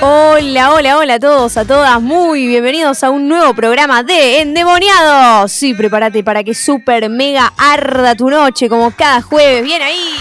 Hola, hola, hola a todos, a todas, muy bienvenidos a un nuevo programa de Endemoniados. Sí, prepárate para que super mega arda tu noche como cada jueves. Bien ahí.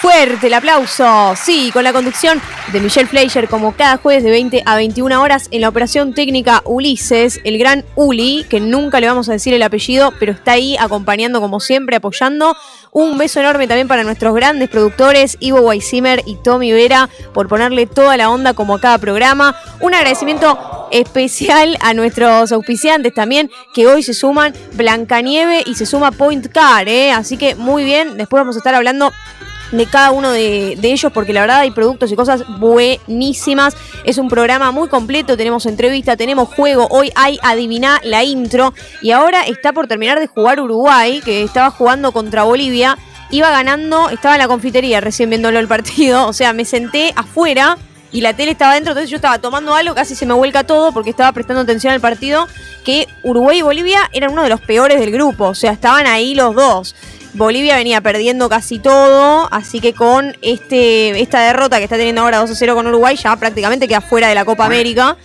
Fuerte el aplauso. Sí, con la conducción de Michelle Fleischer como cada jueves de 20 a 21 horas en la operación técnica Ulises, el gran Uli, que nunca le vamos a decir el apellido, pero está ahí acompañando como siempre, apoyando. Un beso enorme también para nuestros grandes productores, Ivo Weissimer y Tommy Vera, por ponerle toda la onda como a cada programa. Un agradecimiento especial a nuestros auspiciantes también, que hoy se suman Blancanieve y se suma Point Car, ¿eh? así que muy bien, después vamos a estar hablando de cada uno de, de, ellos, porque la verdad hay productos y cosas buenísimas. Es un programa muy completo, tenemos entrevista, tenemos juego, hoy hay adivinar la intro y ahora está por terminar de jugar Uruguay, que estaba jugando contra Bolivia, iba ganando, estaba en la confitería recién viéndolo el partido, o sea, me senté afuera. Y la tele estaba dentro, entonces yo estaba tomando algo, casi se me vuelca todo porque estaba prestando atención al partido, que Uruguay y Bolivia eran uno de los peores del grupo, o sea, estaban ahí los dos. Bolivia venía perdiendo casi todo, así que con este, esta derrota que está teniendo ahora 2 a 0 con Uruguay, ya prácticamente queda fuera de la Copa América.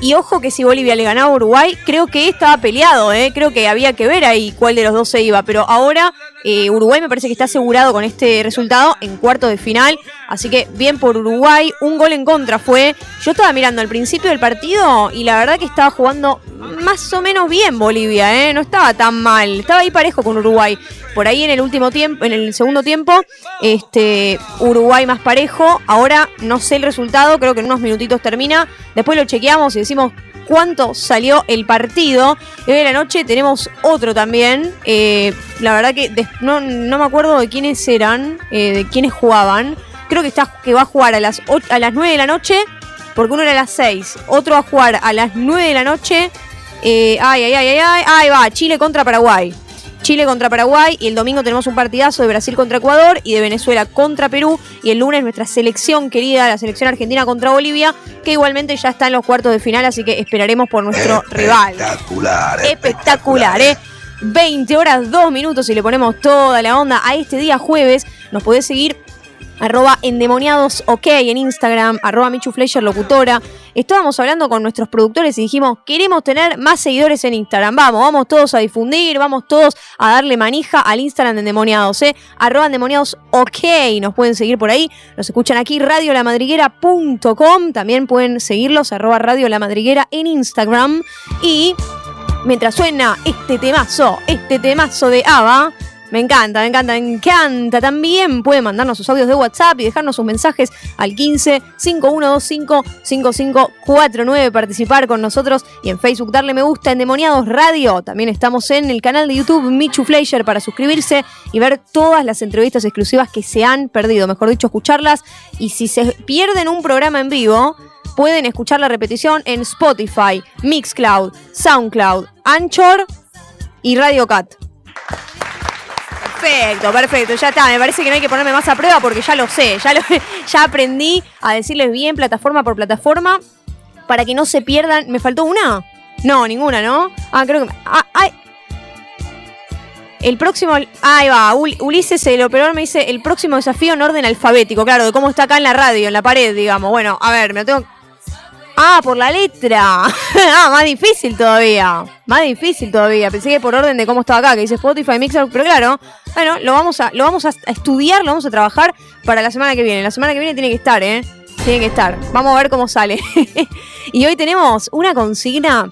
Y ojo que si Bolivia le ganaba a Uruguay, creo que estaba peleado, ¿eh? creo que había que ver ahí cuál de los dos se iba. Pero ahora eh, Uruguay me parece que está asegurado con este resultado en cuarto de final. Así que bien por Uruguay, un gol en contra fue. Yo estaba mirando al principio del partido y la verdad que estaba jugando más o menos bien Bolivia, ¿eh? no estaba tan mal, estaba ahí parejo con Uruguay. Por ahí en el último tiempo, en el segundo tiempo, este Uruguay más parejo. Ahora no sé el resultado, creo que en unos minutitos termina. Después lo chequeamos y decimos cuánto salió el partido. Y hoy en la noche tenemos otro también. Eh, la verdad que no, no, me acuerdo de quiénes eran, eh, de quiénes jugaban. Creo que, está, que va a jugar a las, a las 9 de la noche, porque uno era a las 6. Otro va a jugar a las 9 de la noche. Eh, ay, ay, ay, ay, ay, ahí va, Chile contra Paraguay. Chile contra Paraguay y el domingo tenemos un partidazo de Brasil contra Ecuador y de Venezuela contra Perú y el lunes nuestra selección querida, la selección argentina contra Bolivia, que igualmente ya está en los cuartos de final, así que esperaremos por nuestro rival. Espectacular. Espectacular, ¿eh? 20 horas, 2 minutos y le ponemos toda la onda a este día jueves. Nos podés seguir arroba endemoniados ok en Instagram, arroba Michu locutora. Estábamos hablando con nuestros productores y dijimos, queremos tener más seguidores en Instagram. Vamos, vamos todos a difundir, vamos todos a darle manija al Instagram de endemoniados, eh. Arroba endemoniados ok, nos pueden seguir por ahí. Nos escuchan aquí, radiolamadriguera.com. También pueden seguirlos, arroba radiolamadriguera en Instagram. Y mientras suena este temazo, este temazo de Ava. Me encanta, me encanta, me encanta. También pueden mandarnos sus audios de WhatsApp y dejarnos sus mensajes al 15 5125 5549. Participar con nosotros y en Facebook darle me gusta en Demoniados Radio. También estamos en el canal de YouTube Michu Fleischer para suscribirse y ver todas las entrevistas exclusivas que se han perdido. Mejor dicho, escucharlas. Y si se pierden un programa en vivo, pueden escuchar la repetición en Spotify, Mixcloud, Soundcloud, Anchor y Radio Cat. Perfecto, perfecto, ya está. Me parece que no hay que ponerme más a prueba porque ya lo sé. Ya, lo, ya aprendí a decirles bien plataforma por plataforma para que no se pierdan. ¿Me faltó una? No, ninguna, ¿no? Ah, creo que. Ah, ay. El próximo. Ahí va. Ulises, el operador, me dice el próximo desafío en orden alfabético. Claro, de cómo está acá en la radio, en la pared, digamos. Bueno, a ver, me lo tengo. Ah, por la letra. ah, más difícil todavía. Más difícil todavía. Pensé que por orden de cómo estaba acá, que dice Spotify, Mixer, pero claro, bueno, lo vamos a, lo vamos a estudiar, lo vamos a trabajar para la semana que viene. La semana que viene tiene que estar, ¿eh? Tiene que estar. Vamos a ver cómo sale. y hoy tenemos una consigna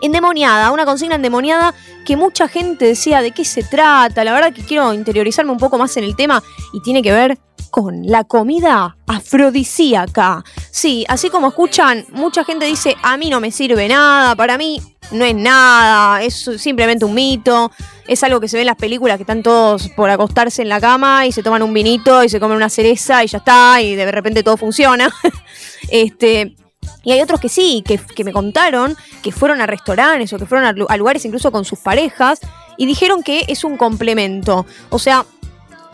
endemoniada, una consigna endemoniada que mucha gente decía de qué se trata. La verdad que quiero interiorizarme un poco más en el tema y tiene que ver con la comida afrodisíaca. Sí, así como escuchan, mucha gente dice, a mí no me sirve nada, para mí no es nada, es simplemente un mito, es algo que se ve en las películas que están todos por acostarse en la cama y se toman un vinito y se comen una cereza y ya está, y de repente todo funciona. este, Y hay otros que sí, que, me contaron que fueron a restaurantes o que fueron a, a lugares incluso con sus parejas y dijeron que es un complemento. O sea,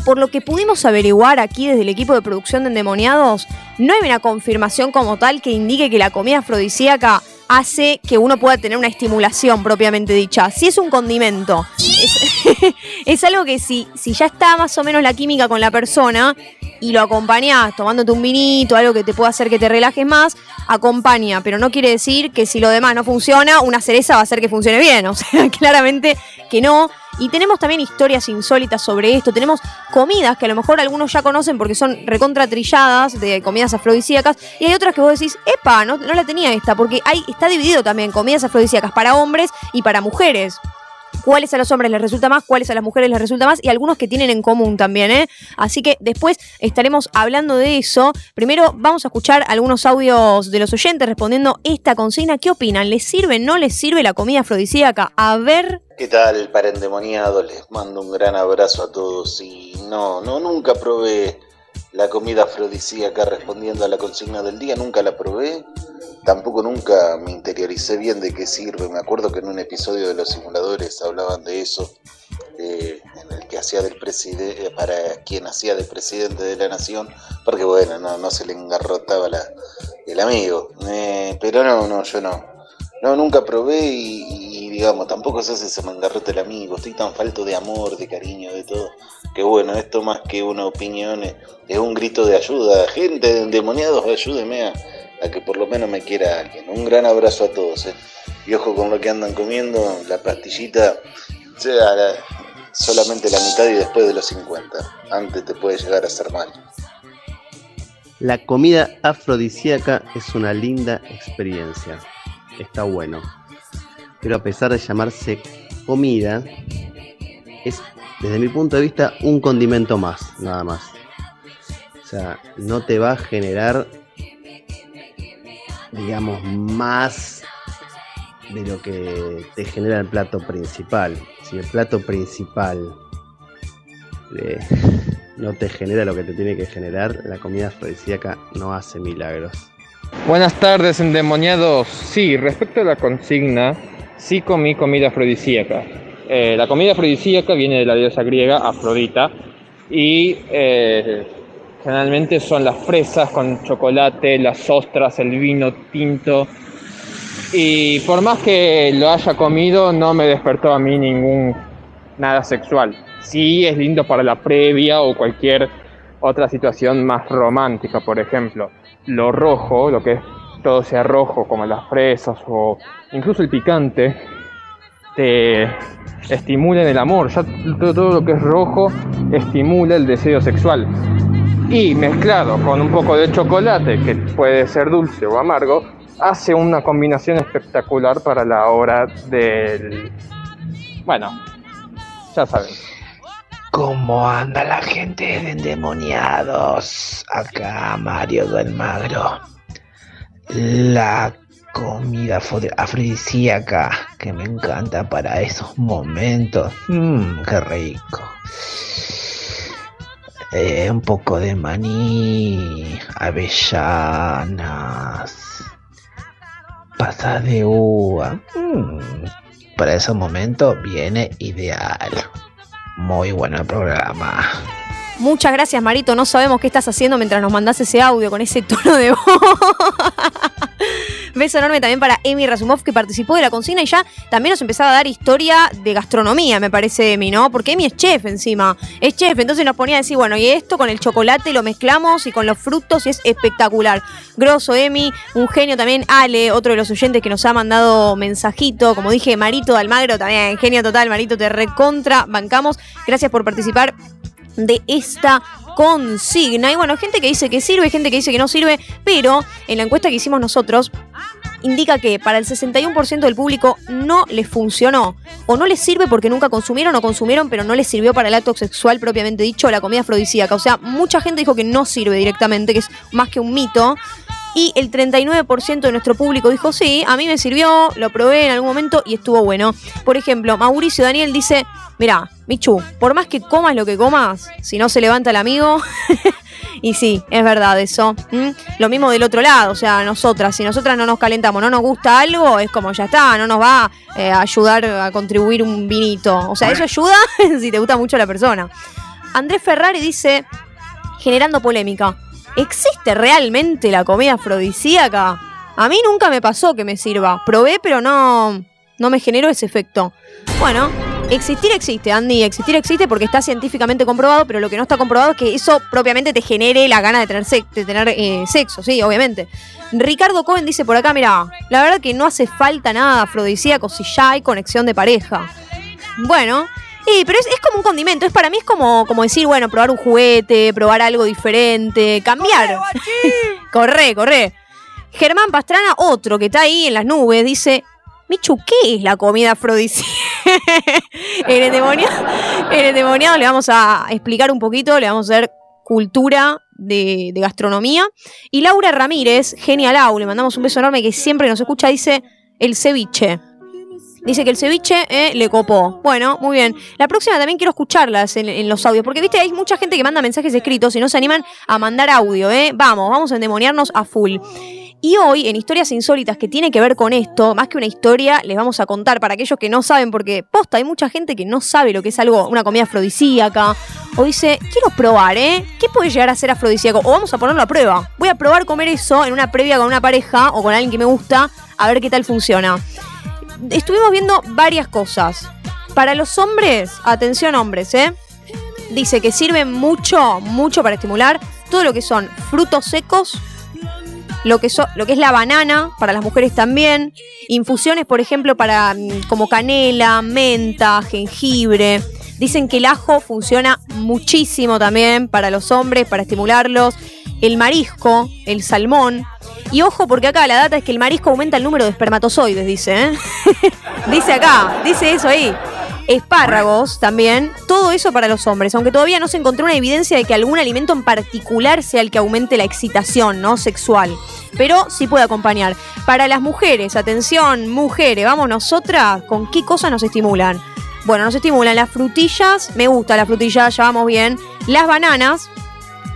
por lo que pudimos averiguar aquí desde el equipo de producción de Endemoniados, no hay una confirmación como tal que indique que la comida afrodisíaca hace que uno pueda tener una estimulación propiamente dicha. Si es un condimento, es, algo que si, si ya está más o menos la química con la persona y lo acompañás tomándote un vinito, algo que te pueda hacer que te relajes más, acompaña, pero no quiere decir que si lo demás no funciona, una cereza va a hacer que funcione bien, o sea, claramente que no. Y tenemos también historias insólitas sobre esto, tenemos comidas que a lo mejor algunos ya conocen porque son recontra trilladas de comidas afrodisíacas, y hay otras que vos decís, epa, no, no la tenía esta, porque hay, está dividido también comidas afrodisíacas para hombres y para mujeres cuáles a los hombres les resulta más, cuáles a las mujeres les resulta más y algunos que tienen en común también, ¿eh? Así que después estaremos hablando de eso. Primero vamos a escuchar algunos audios de los oyentes respondiendo esta consigna. ¿Qué opinan? ¿Les sirve, no les sirve la comida afrodisíaca? A ver, ¿Qué tal, para endemoniado? Les mando un gran abrazo a todos y no, no, nunca probé la comida afrodisíaca respondiendo a la consigna del día, nunca la probé, tampoco nunca me interioricé bien de qué sirve, me acuerdo que en un episodio de los simuladores hablaban de eso, eh, en el que hacía del presidente, para quien hacía de presidente de la nación, porque bueno, no, no se le engarrotaba la, el amigo, Eh, pero no, no, yo no, no, nunca probé y, digamos, tampoco se hace se me engarrote el amigo. Estoy tan falto de amor, de cariño, de todo. Que bueno, esto más que una opinión es, es un grito de ayuda. Gente de endemoniados, ayúdeme a, que por lo menos me quiera alguien. Un gran abrazo a todos. eh. Y ojo con lo que andan comiendo, la pastillita sea la- solamente la mitad y después de los 50. Antes te puede llegar a hacer mal. La comida afrodisíaca es una linda experiencia. Está bueno. Pero a pesar de llamarse comida, es desde mi punto de vista un condimento más, nada más. O sea, no te va a generar, digamos, más de lo que te genera el plato principal. Si el plato principal eh, no te genera lo que te tiene que generar, la comida afrodisíaca no hace milagros. Buenas tardes, endemoniados. Sí, respecto a la consigna, sí comí comida afrodisíaca. Eh, la comida afrodisíaca viene de la diosa griega Afrodita y eh, generalmente son las fresas con chocolate, las ostras, el vino tinto. Y por más que lo haya comido, no me despertó a mí ningún nada sexual. Sí es lindo para la previa o cualquier otra situación más romántica, por ejemplo lo rojo, lo que es todo sea rojo, como las fresas o incluso el picante, te estimula en el amor. Ya todo, todo lo que es rojo estimula el deseo sexual. Y mezclado con un poco de chocolate, que puede ser dulce o amargo, hace una combinación espectacular para la hora del... Bueno, ya saben. ¿Cómo anda la gente de endemoniados? Acá Mario del Magro. La comida afro- afrodisíaca que me encanta para esos momentos. Mmm, qué rico. Eh, un poco de maní, avellanas, pasas de uva. Mm, para esos momentos viene ideal. Muy bueno el programa. muchas gracias Marito, no sabemos qué estás haciendo mientras nos mandás ese audio con ese tono de voz. Beso enorme también para Emi Razumov que participó de la consigna y ya también nos empezaba a dar historia de gastronomía, me parece Emi, ¿no? Porque Emi es chef encima, es chef, entonces nos ponía a decir, bueno, y esto con el chocolate lo mezclamos y con los frutos y es espectacular. Grosso Emi, un genio también Ale, otro de los oyentes que nos ha mandado mensajito, como dije, Marito de Almagro también, genio total, Marito, te recontra, bancamos. Gracias por participar de esta consigna. Y bueno, gente que dice que sirve, gente que dice que no sirve, pero en la encuesta que hicimos nosotros indica que para el 61% del público no les funcionó o no les sirve porque nunca consumieron o consumieron pero no les sirvió para el acto sexual propiamente dicho la comida afrodisíaca. O sea, mucha gente dijo que no sirve directamente, que es más que un mito. Y el 39% de nuestro público dijo, sí, a mí me sirvió, lo probé en algún momento y estuvo bueno. Por ejemplo, Mauricio Daniel dice, mira, Michu, por más que comas lo que comas, si no se levanta el amigo, y sí, es verdad eso. Lo mismo del otro lado, o sea, nosotras, si nosotras no nos calentamos, no nos gusta algo, es como ya está, no nos va eh, a ayudar a contribuir un vinito. O sea, eso ayuda si te gusta mucho la persona. Andrés Ferrari dice, generando polémica, ¿existe realmente la comida afrodisíaca? A mí nunca me pasó que me sirva. Probé, pero no, no me generó ese efecto. Bueno, existir existe, Andy. Existir existe porque está científicamente comprobado, pero lo que no está comprobado es que eso propiamente te genere la gana de tener, de tener eh, sexo, sí, obviamente. Ricardo Cohen dice por acá, mira, la verdad que no hace falta nada afrodisíaco si ya hay conexión de pareja. Bueno, Sí, pero es, como un condimento. Es para mí es como, como decir, bueno, probar un juguete, probar algo diferente, cambiar. corre, corre. Germán Pastrana, otro que está ahí en las nubes, dice: Michu, ¿qué es la comida afrodisíaca? en, el endemoniado, le vamos a explicar un poquito, le vamos a hacer cultura de, de gastronomía. Y Laura Ramírez, genial, le mandamos un beso enorme que siempre nos escucha, dice: el ceviche. Dice que el ceviche eh, le copó. Bueno, muy bien. La próxima también quiero escucharlas en, los audios, porque viste, hay mucha gente que manda mensajes escritos y no se animan a mandar audio, ¿eh? Vamos, vamos a endemoniarnos a full. Y hoy, en Historias Insólitas, que tiene que ver con esto, más que una historia, les vamos a contar para aquellos que no saben, porque posta, hay mucha gente que no sabe lo que es algo, una comida afrodisíaca, o dice, quiero probar, ¿eh? ¿Qué puede llegar a ser afrodisíaco? O vamos a ponerlo a prueba. Voy a probar comer eso en una previa con una pareja o con alguien que me gusta, a ver qué tal funciona estuvimos viendo varias cosas. Para los hombres, atención hombres, ¿eh? Dice que sirven mucho, mucho para estimular todo lo que son frutos secos, lo que, lo que es la banana, para las mujeres también, infusiones, por ejemplo, para mm, como canela, menta, jengibre. Dicen que el ajo funciona muchísimo también para los hombres, para estimularlos. El marisco, el salmón, y ojo, porque acá la data es que el marisco aumenta el número de espermatozoides, dice, ¿eh? dice acá, dice eso ahí. Espárragos también, todo eso para los hombres, aunque todavía no se encontró una evidencia de que algún alimento en particular sea el que aumente la excitación, ¿no? Sexual. Pero sí puede acompañar. Para las mujeres, atención, mujeres, vamos nosotras, ¿con qué cosas nos estimulan? Bueno, nos estimulan las frutillas, me gusta la frutilla, ya vamos bien. Las bananas,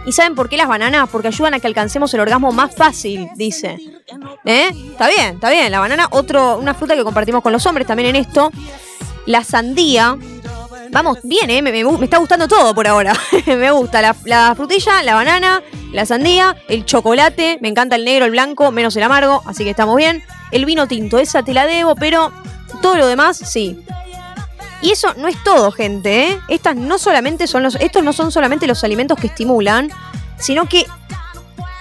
¿Y saben por qué las bananas? Porque ayudan a que alcancemos el orgasmo más fácil, dice. ¿Eh? Está bien, está bien. La banana, otro, una fruta que compartimos con los hombres también en esto. La sandía. Vamos, bien, ¿eh? Me, está gustando todo por ahora. me gusta la, la, frutilla, la banana, la sandía, el chocolate. Me encanta el negro, el blanco, menos el amargo, así que estamos bien. El vino tinto, esa te la debo, pero todo lo demás, sí. Y eso no es todo, gente. ¿eh? Estas no solamente son estos no son solamente los alimentos que estimulan, sino que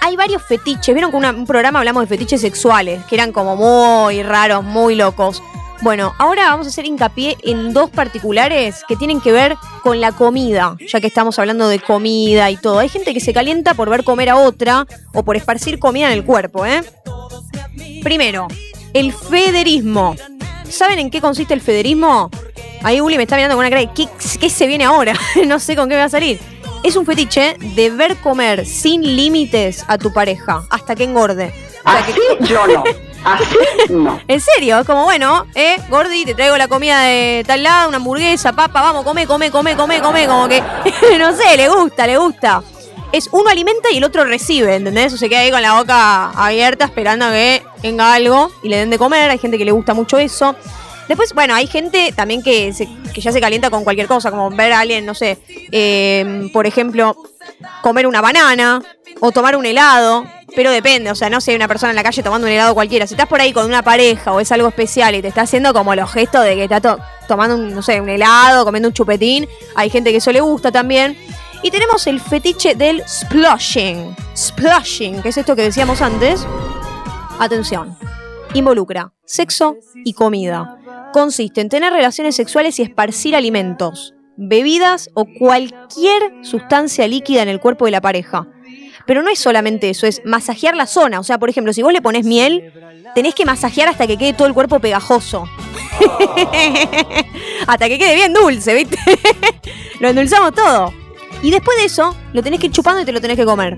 hay varios fetiches. Vieron que un programa hablamos de fetiches sexuales, que eran como muy raros, muy locos. Bueno, ahora vamos a hacer hincapié en dos particulares que tienen que ver con la comida, ya que estamos hablando de comida y todo. Hay gente que se calienta por ver comer a otra o por esparcir comida en el cuerpo, ¿eh? Primero, el federismo. ¿Saben en qué consiste el federismo? Ahí Uli me está mirando con una cara ¿qué, qué se viene ahora? no sé con qué va a salir. Es un fetiche de ver comer sin límites a tu pareja hasta que engorde. Así yo no. Así no. En serio, es como, bueno, eh, Gordi, te traigo la comida de tal lado, una hamburguesa, papa, vamos, come, come, come, come, come, como que, no sé, le gusta, le gusta. Es uno alimenta y el otro recibe, ¿entendés? O se queda ahí con la boca abierta esperando a que venga algo y le den de comer. Hay gente que le gusta mucho eso. Después, bueno, hay gente también que, que ya se calienta con cualquier cosa, como ver a alguien, no sé, em, por ejemplo, comer una banana o tomar un helado, pero depende, o sea, no sé, hay una persona en la calle tomando un helado cualquiera. Si estás por ahí con una pareja o es algo especial y te está haciendo como los gestos de que está tomando, un, no sé, un helado, comiendo un chupetín, hay gente que eso le gusta también. Y tenemos el fetiche del splashing. Splashing, que es esto que decíamos antes. Atención. Involucra sexo y comida consiste en tener relaciones sexuales y esparcir alimentos, bebidas o cualquier sustancia líquida en el cuerpo de la pareja. Pero no es solamente eso, es masajear la zona. O sea, por ejemplo, si vos le pones miel, tenés que masajear hasta que quede todo el cuerpo pegajoso. hasta que quede bien dulce, ¿viste? lo endulzamos todo. Y después de eso, lo tenés que ir chupando y te lo tenés que comer.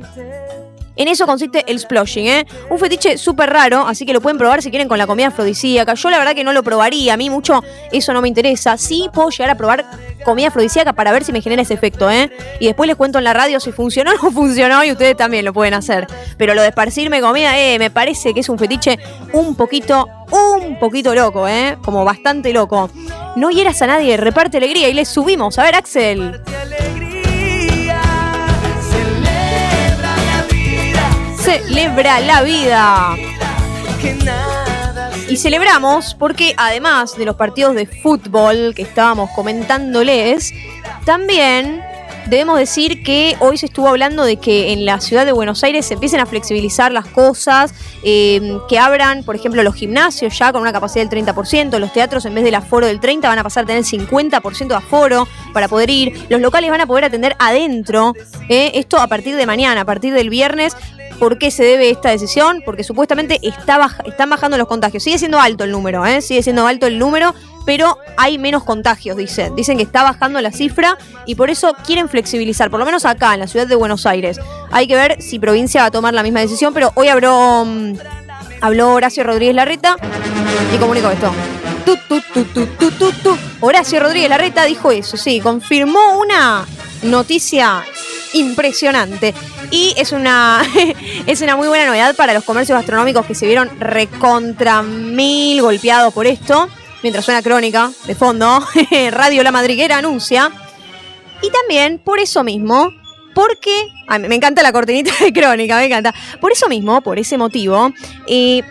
En eso consiste el sploshing, ¿eh? Un fetiche súper raro, así que lo pueden probar si quieren con la comida afrodisíaca. Yo la verdad que no lo probaría, a mí mucho eso no me interesa. Sí puedo llegar a probar comida afrodisíaca para ver si me genera ese efecto, ¿eh? Y después les cuento en la radio si funcionó o no funcionó y ustedes también lo pueden hacer. Pero lo de esparcirme comida, eh, me parece que es un fetiche un poquito, un poquito loco, ¿eh? Como bastante loco. No hieras a nadie, reparte alegría y le subimos. A ver, Axel. Celebra la vida. Y celebramos porque además de los partidos de fútbol que estábamos comentándoles, también debemos decir que hoy se estuvo hablando de que en la ciudad de Buenos Aires se empiecen a flexibilizar las cosas, eh, que abran, por ejemplo, los gimnasios ya con una capacidad del 30%, los teatros en vez del aforo del 30% van a pasar a tener 50% de aforo para poder ir, los locales van a poder atender adentro, eh, esto a partir de mañana, a partir del viernes, ¿Por qué se debe esta decisión? Porque supuestamente está están bajando los contagios. Sigue siendo alto el número, ¿eh? sigue siendo alto el número, pero hay menos contagios, dicen. Dicen que está bajando la cifra y por eso quieren flexibilizar, por lo menos acá, en la ciudad de Buenos Aires. Hay que ver si provincia va a tomar la misma decisión, pero hoy habló, mm, habló Horacio Rodríguez Larreta y comunicó esto. Horacio Rodríguez Larreta dijo eso, sí, confirmó una noticia impresionante. Y es una, es una muy buena novedad para los comercios gastronómicos que se vieron recontra mil golpeados por esto. Mientras suena crónica de fondo, Radio La Madriguera anuncia. Y también por eso mismo, porque. me encanta la cortinita de crónica, me encanta. Por eso mismo, por ese motivo, eh,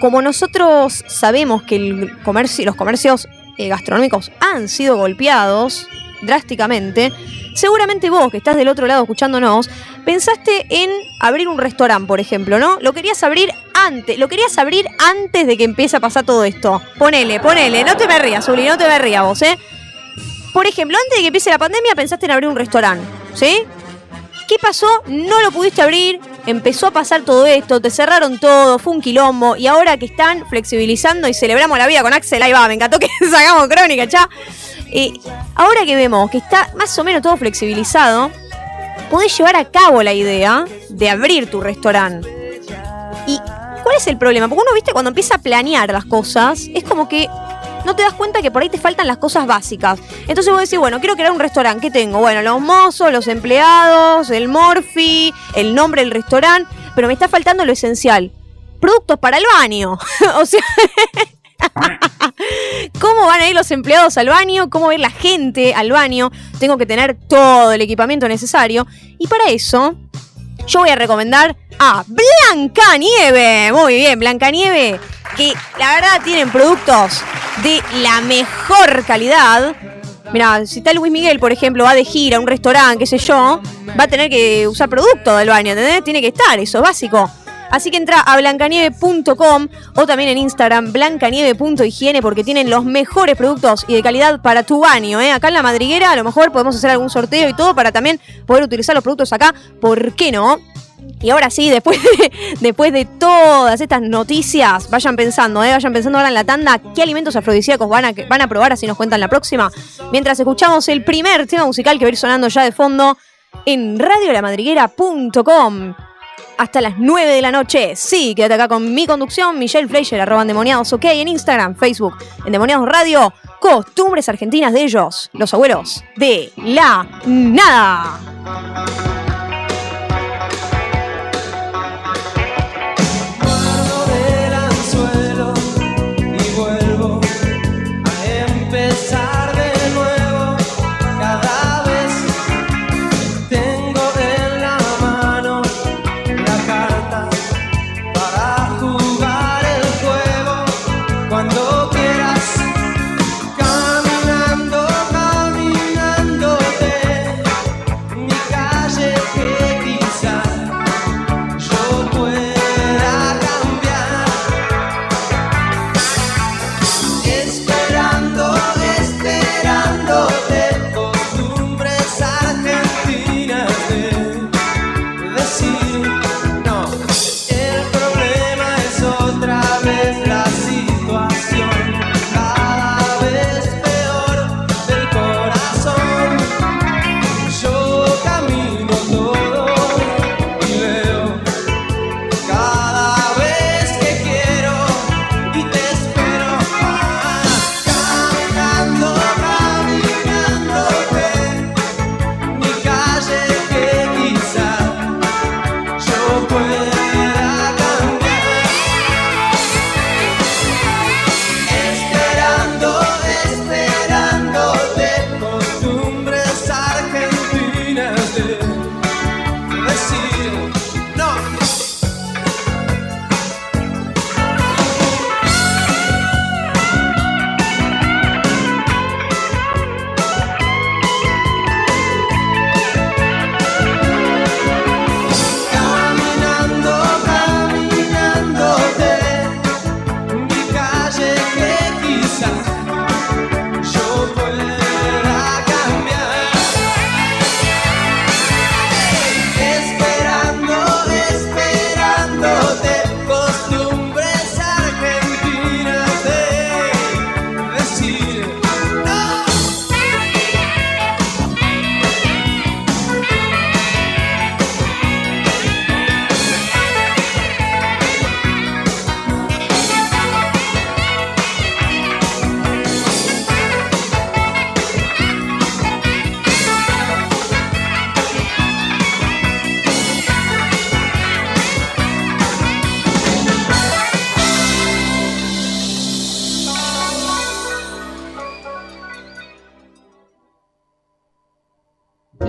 como nosotros sabemos que el comercio, los comercios eh, gastronómicos han sido golpeados drásticamente, seguramente vos que estás del otro lado escuchándonos, pensaste en abrir un restaurante, por ejemplo, ¿no? Lo querías abrir antes, lo querías abrir antes de que empiece a pasar todo esto. Ponele, ponele, no te me rías, Uli, no te me rías vos, ¿eh? Por ejemplo, antes de que empiece la pandemia pensaste en abrir un restaurante, ¿sí? ¿Qué pasó? No lo pudiste abrir, empezó a pasar todo esto, te cerraron todo, fue un quilombo, y ahora que están flexibilizando y celebramos la vida con Axel, ahí va, me encantó que sacamos crónica, ya. Ahora que vemos que está más o menos todo flexibilizado, podés llevar a cabo la idea de abrir tu restaurante. ¿Y cuál es el problema? Porque uno, viste, cuando empieza a planear las cosas, es como que no te das cuenta que por ahí te faltan las cosas básicas. Entonces vos decís, bueno, quiero crear un restaurante. ¿Qué tengo? Bueno, los mozos, los empleados, el morfi, el nombre del restaurante, pero me está faltando lo esencial. Productos para el baño. o sea, ¿Cómo van a ir los empleados al baño? ¿Cómo va a ir la gente al baño? Tengo que tener todo el equipamiento necesario. Y para eso, yo voy a recomendar a Blanca Nieve. Muy bien, Blanca Nieve, que la verdad tienen productos de la mejor calidad. Mira, si está Luis Miguel, por ejemplo, va de gira a un restaurante, qué sé yo, va a tener que usar producto del baño, ¿entendés? Tiene que estar, eso es básico. Así que entra a blancanieve.com o también en Instagram blancanieve.higiene porque tienen los mejores productos y de calidad para tu baño. ¿eh? Acá en la madriguera a lo mejor podemos hacer algún sorteo y todo para también poder utilizar los productos acá. ¿Por qué no? Y ahora sí, después de, después de todas estas noticias, vayan pensando, ¿eh? vayan pensando ahora en la tanda, qué alimentos afrodisíacos van a, van a probar, así nos cuentan la próxima. Mientras escuchamos el primer tema musical que va a ir sonando ya de fondo en radiolamadriguera.com hasta las 9 de la noche. Sí, quédate acá con mi conducción, Michelle Fleischer, arroba endemoniados, ok, en Instagram, Facebook, Endemoniados Radio, costumbres argentinas de ellos, los abuelos de la nada.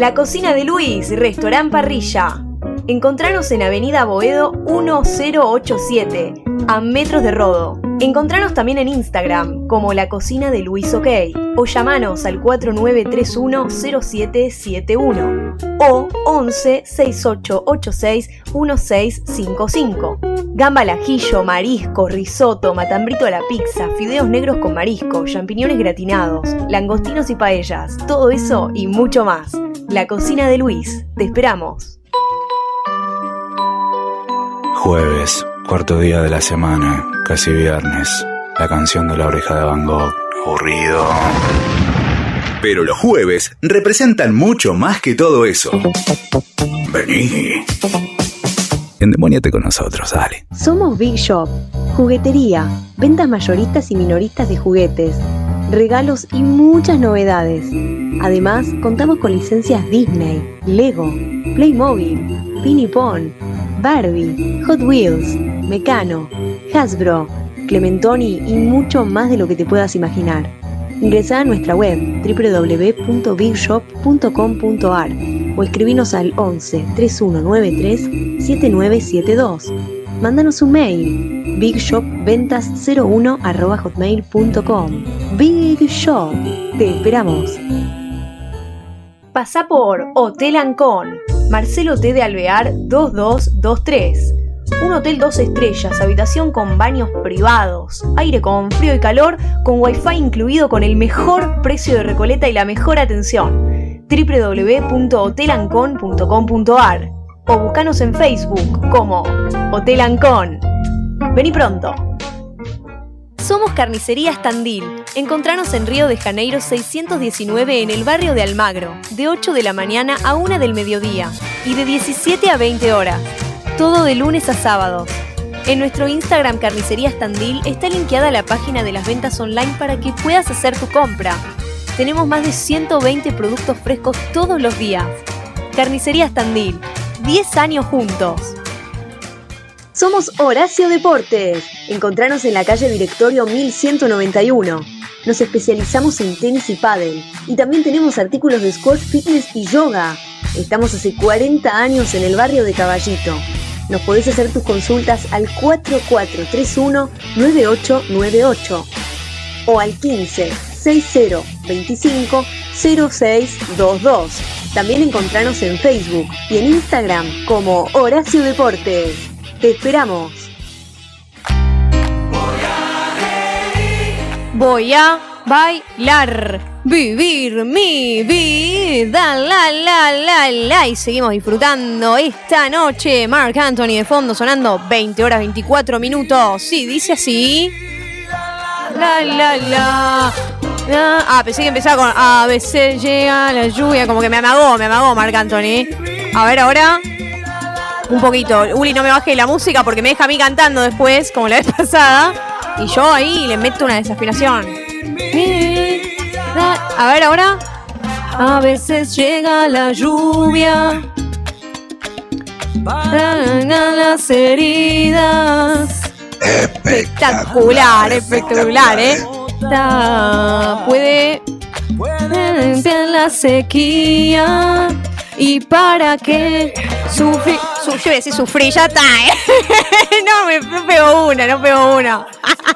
La Cocina de Luis, Restaurant Parrilla. Encontranos en Avenida Boedo 1087, a metros de Rodo. Encontranos también en Instagram como La Cocina de Luis OK o llamanos al 49310771 o 11 6886 1655. Gamba al ajillo, marisco, risotto, matambrito a la pizza, fideos negros con marisco, champiñones gratinados, langostinos y paellas, todo eso y mucho más. La Cocina de Luis, te esperamos. Jueves, cuarto día de la semana, casi viernes. La canción de la oreja de Van Gogh. Aburrido. Pero los jueves representan mucho más que todo eso. Vení. Endemoniate con nosotros, dale. Somos Big Shop, juguetería, ventas mayoristas y minoristas de juguetes, regalos y muchas novedades. Además, contamos con licencias Disney, Lego, Playmobil, Pinipon, Barbie, Hot Wheels, Mecano, Hasbro, Clementoni y mucho más de lo que te puedas imaginar. Ingresa a nuestra web www.bigshop.com.ar o escribinos al 11 3193 7972. Mándanos un mail bigshopventas01 hotmail.com. Big Shop, te esperamos. Pasa por Hotel Ancon, Marcelo T. de Alvear 2223. Un hotel dos estrellas, habitación con baños privados, aire con frío y calor, con wifi incluido con el mejor precio de Recoleta y la mejor atención. www.hotelancon.com.ar o buscanos en Facebook como Hotel Ancon. Vení pronto. Somos Carnicería Estandil. Encontranos en Río de Janeiro 619 en el barrio de Almagro, de 8 de la mañana a 1 del mediodía y de 17 a 20 horas. Todo de lunes a sábados. En nuestro Instagram Carnicería Estandil está linkeada la página de las ventas online para que puedas hacer tu compra. Tenemos más de 120 productos frescos todos los días. Carnicería Estandil. 10 años juntos. Somos Horacio Deportes. Encontranos en la calle Directorio 1191. Nos especializamos en tenis y pádel y también tenemos artículos de squash, fitness y yoga. Estamos hace 40 años en el barrio de Caballito. Nos podés hacer tus consultas al 4431 9898 o al 15 60 25 0622. También encontranos en Facebook y en Instagram como Horacio Deportes. Te esperamos. Voy a bailar, vivir mi vida, la la la la. Y seguimos disfrutando esta noche. Mark Anthony de fondo sonando 20 horas 24 minutos. Sí, dice así. La la la. La. Ah, pensé que empezaba con a veces llega la lluvia. Como que me amagó, me amagó Mark Anthony. A ver ahora. Un poquito. Uli, no me baje la música porque me deja a mí cantando después, como la vez pasada. Y yo ahí le meto una desafinación. A ver ahora. A veces llega la lluvia. Para las heridas. Espectacular, espectacular, ¿eh? Ta- Puede limpiar la sequía. ¿Y para qué sufrir? Su, yo decir sufrir, ya está, ¿eh? no, me, no pego una, no pego una.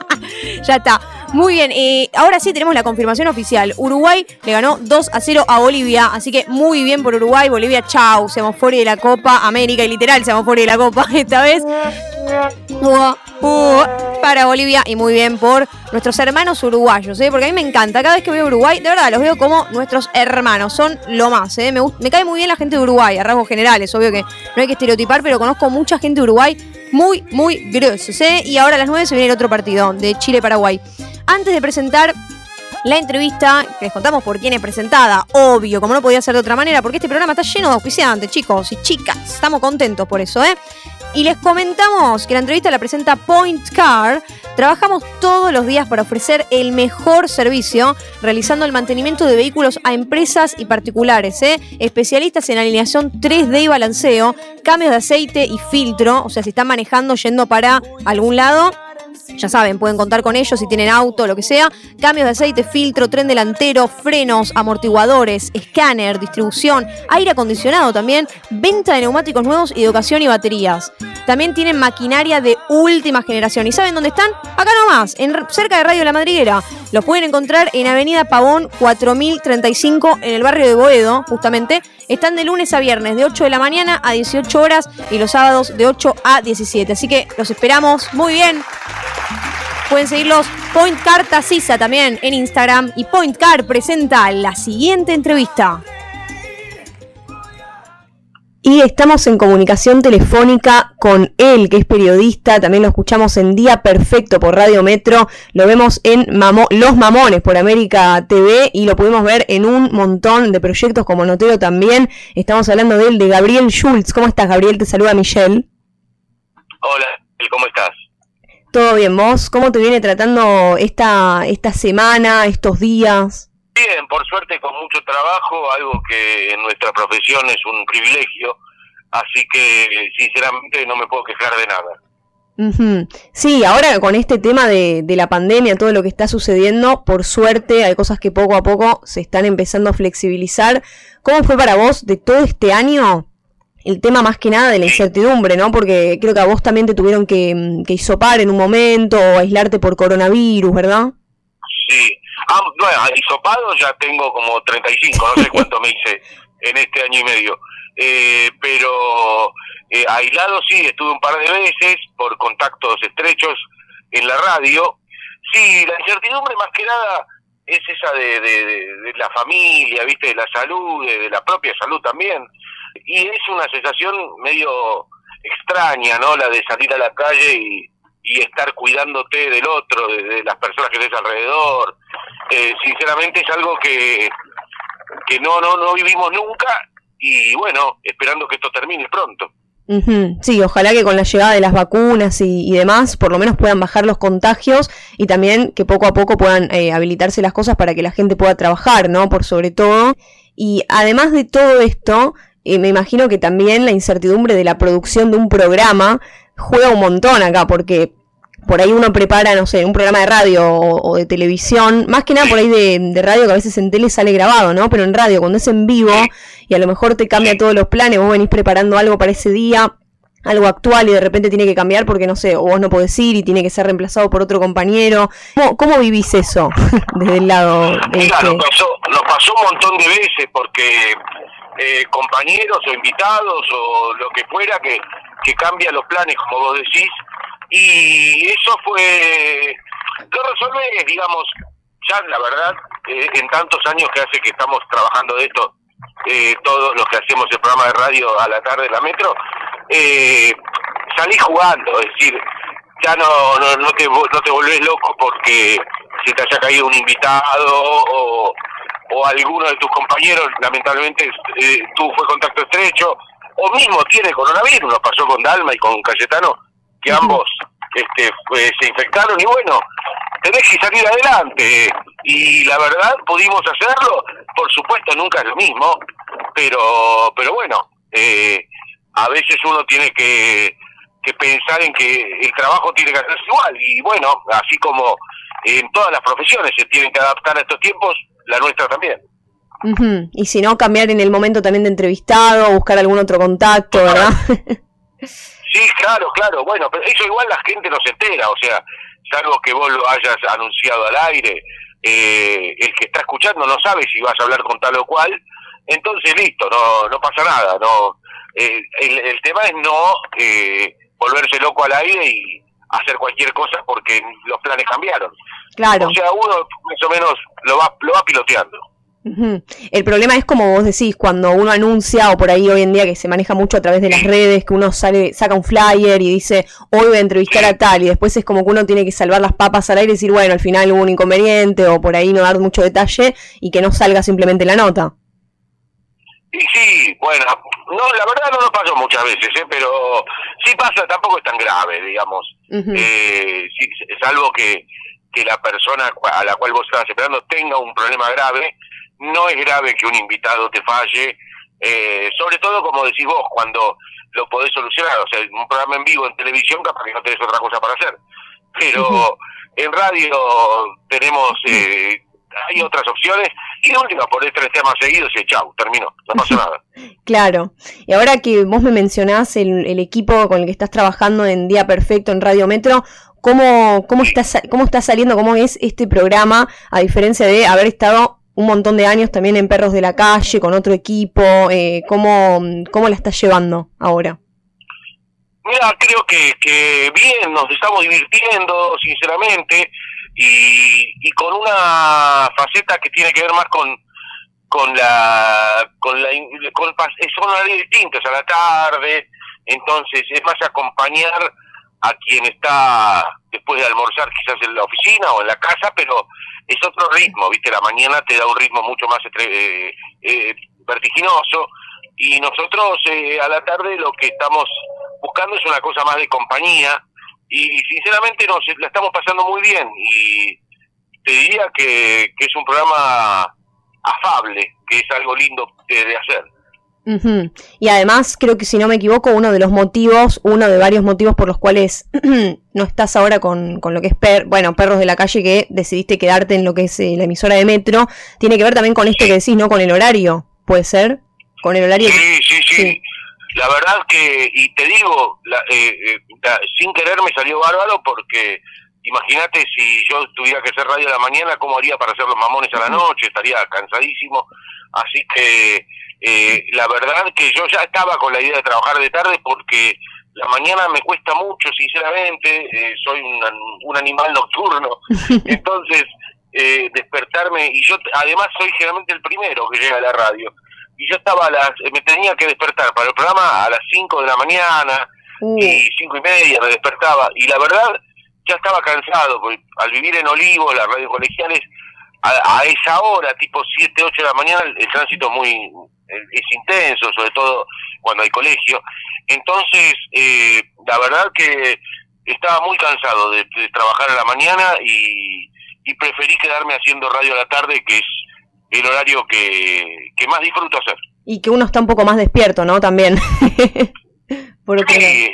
ya está. Muy bien, eh, ahora sí tenemos la confirmación oficial. Uruguay le ganó 2 a 0 a Bolivia, así que muy bien por Uruguay. Bolivia, chau, seamos fuera de la Copa América y literal seamos fuera de la Copa esta vez. Para Bolivia y muy bien por nuestros hermanos uruguayos, ¿eh? porque a mí me encanta. Cada vez que veo Uruguay, de verdad, los veo como nuestros hermanos. Son lo más. ¿eh? Me, cae muy bien la gente de Uruguay, a rasgos generales. Obvio que no hay que estereotipar, pero conozco mucha gente de Uruguay muy, muy grosos. ¿eh? Y ahora a las 9 se viene el otro partido de Chile-Paraguay. Antes de presentar la entrevista, que les contamos por quién es presentada, obvio, como no podía ser de otra manera, porque este programa está lleno de auspiciantes, chicos y chicas. Estamos contentos por eso, ¿eh? Y les comentamos que la entrevista la presenta Point Car. Trabajamos todos los días para ofrecer el mejor servicio, realizando el mantenimiento de vehículos a empresas y particulares, ¿eh? especialistas en alineación 3D y balanceo, cambios de aceite y filtro, o sea, si están manejando yendo para algún lado, Ya saben, pueden contar con ellos si tienen auto, lo que sea. Cambios de aceite, filtro, tren delantero, frenos, amortiguadores, escáner, distribución, aire acondicionado también, venta de neumáticos nuevos y educación y baterías. También tienen maquinaria de última generación. ¿Y saben dónde están? Acá nomás, en, cerca de Radio La Madriguera. Los pueden encontrar en Avenida Pavón 4035 en el barrio de Boedo, justamente. Están de lunes a viernes de 8 de la mañana a 18 horas y los sábados de 8 a 17. Así que los esperamos muy bien. Pueden seguirlos Point Car también en Instagram y Point Car presenta la siguiente entrevista. Y estamos en comunicación telefónica con él, que es periodista, también lo escuchamos en Día Perfecto por Radio Metro, lo vemos en Los Mamones por América TV y lo pudimos ver en un montón de proyectos como Notero también. Estamos hablando de él, de Gabriel Schultz. ¿Cómo estás, Gabriel? Te saluda Michelle. Hola, ¿cómo estás? Todo bien, vos, ¿cómo te viene tratando esta, esta semana, estos días? Bien, por suerte con mucho trabajo, algo que en nuestra profesión es un privilegio, así que sinceramente no me puedo quejar de nada. Sí, ahora con este tema de, de, la pandemia, todo lo que está sucediendo, por suerte hay cosas que poco a poco se están empezando a flexibilizar. ¿Cómo fue para vos de todo este año el tema más que nada de la incertidumbre, ¿no? Porque creo que a vos también te tuvieron que, que hisopar en un momento o aislarte por coronavirus, ¿verdad? Sí, Ah, bueno, hisopado ya tengo como 35, no sé cuánto me hice en este año y medio. Eh, pero eh, aislado sí, estuve un par de veces por contactos estrechos en la radio. Sí, la incertidumbre más que nada es esa de, de, la familia, viste, de la salud, de, la propia salud también. Y es una sensación medio extraña, ¿no? La de salir a la calle y, y estar cuidándote del otro, de, las personas que tienes alrededor. Eh, sinceramente es algo que, que no, no, no vivimos nunca y bueno, esperando que esto termine pronto. Sí, ojalá que con la llegada de las vacunas y, demás, por lo menos puedan bajar los contagios y también que poco a poco puedan eh, habilitarse las cosas para que la gente pueda trabajar, ¿no? Por sobre todo. Y además de todo esto, eh, me imagino que también la incertidumbre de la producción de un programa juega un montón acá, porque por ahí uno prepara, no sé, un programa de radio o, de televisión, más que nada por ahí de, radio que a veces en tele sale grabado, ¿no? Pero en radio, cuando es en vivo y a lo mejor te cambia todos los planes, vos venís preparando algo para ese día, algo actual y de repente tiene que cambiar porque no sé, o vos no podés ir y tiene que ser reemplazado por otro compañero. ¿Cómo, cómo vivís eso desde el lado de Mira, este? nos, pasó, nos pasó un montón de veces porque eh, compañeros o invitados o lo que fuera que que cambia los planes, como vos decís, y eso fue, lo resolvés, digamos, ya la verdad, eh, en tantos años que hace que estamos trabajando de esto, eh, todos los que hacemos el programa de radio a la tarde de la metro, eh, salí jugando, es decir, ya no, no, no, te, no te volvés loco porque se te haya caído un invitado o, o alguno de tus compañeros, lamentablemente eh, tú fue contacto estrecho, o mismo tiene coronavirus, nos pasó con Dalma y con Cayetano, que ambos este, se infectaron y bueno, tenés que salir adelante. Y la verdad, pudimos hacerlo, por supuesto, nunca es lo mismo, pero, pero bueno, eh, a veces uno tiene que, que pensar en que el trabajo tiene que hacerse igual. Y bueno, así como en todas las profesiones se tienen que adaptar a estos tiempos, la nuestra también. Y si no, cambiar en el momento también de entrevistado, buscar algún otro contacto, ¿verdad? sí, claro, claro. Bueno, pero eso igual la gente no se entera, o sea, salvo que vos lo hayas anunciado al aire, eh, el que está escuchando no sabe si vas a hablar con tal o cual, entonces listo, no, no pasa nada. no eh, el, tema es no eh, volverse loco al aire y hacer cualquier cosa porque los planes cambiaron. Claro. O sea, uno más o menos lo va, lo va piloteando. El problema es como vos decís, cuando uno anuncia, o por ahí hoy en día que se maneja mucho a través de las redes, que uno sale, saca un flyer y dice, hoy voy a entrevistar a tal, y después es como que uno tiene que salvar las papas al aire y decir, bueno, al final hubo un inconveniente, o por ahí no dar mucho detalle, y que no salga simplemente la nota. Y sí, bueno, no, la verdad no lo pasó muchas veces, ¿eh? pero sí pasa, tampoco es tan grave, digamos, eh, es algo que, que la persona a la cual vos estás esperando tenga un problema grave, no es grave que un invitado te falle, eh, sobre todo como decís vos, cuando lo podés solucionar, o sea, un programa en vivo en televisión capaz que no tenés otra cosa para hacer, pero en radio tenemos, eh, hay otras opciones, y de última, por tres temas seguidos y chau, terminó, no pasó nada. Claro, y ahora que vos me mencionás el, el equipo con el que estás trabajando en Día Perfecto en Radio Metro, ¿cómo, cómo, está, cómo está saliendo, cómo es este programa, a diferencia de haber estado un montón de años también en Perros de la Calle, con otro equipo, eh, ¿cómo, ¿cómo la estás llevando ahora? Mira, creo que, que bien, nos estamos divirtiendo, sinceramente, y, con una faceta que tiene que ver más con con la con la con, son horarios distintos a la tarde entonces es más acompañar a quien está después de almorzar quizás en la oficina o en la casa pero es otro ritmo viste la mañana te da un ritmo mucho más eh, eh, vertiginoso y nosotros eh, a la tarde lo que estamos buscando es una cosa más de compañía y sinceramente nos la estamos pasando muy bien y te diría que, que es un programa afable, que es algo lindo de, hacer. Y además, creo que si no me equivoco, uno de los motivos, uno de varios motivos por los cuales no estás ahora con, con lo que es, per, bueno, Perros de la Calle, que decidiste quedarte en lo que es eh, la emisora de Metro, tiene que ver también con esto que decís, ¿no? Con el horario, ¿puede ser? Con el horario. Sí, sí, sí. La verdad que, y te digo, eh, eh, sin querer me salió bárbaro porque imagínate si yo tuviera que hacer radio a la mañana, ¿cómo haría para hacer los mamones a la noche? Estaría cansadísimo. Así que eh, la verdad que yo ya estaba con la idea de trabajar de tarde porque la mañana me cuesta mucho, sinceramente. Eh, soy un, un, animal nocturno. Entonces, eh, despertarme, y yo además soy generalmente el primero que llega a la radio. Y yo estaba a las, me tenía que despertar para el programa a las 5 de la mañana y cinco y media me despertaba. Y la verdad ya estaba cansado, porque al vivir en Olivo, las radio colegiales, a, esa hora, tipo 7, 8 de la mañana, el, tránsito es muy es intenso, sobre todo cuando hay colegio. Entonces, eh, la verdad que estaba muy cansado de, trabajar a la mañana y, y, preferí quedarme haciendo radio a la tarde, que es el horario que, que más disfruto hacer. Y que uno está un poco más despierto, ¿no? También. Sí,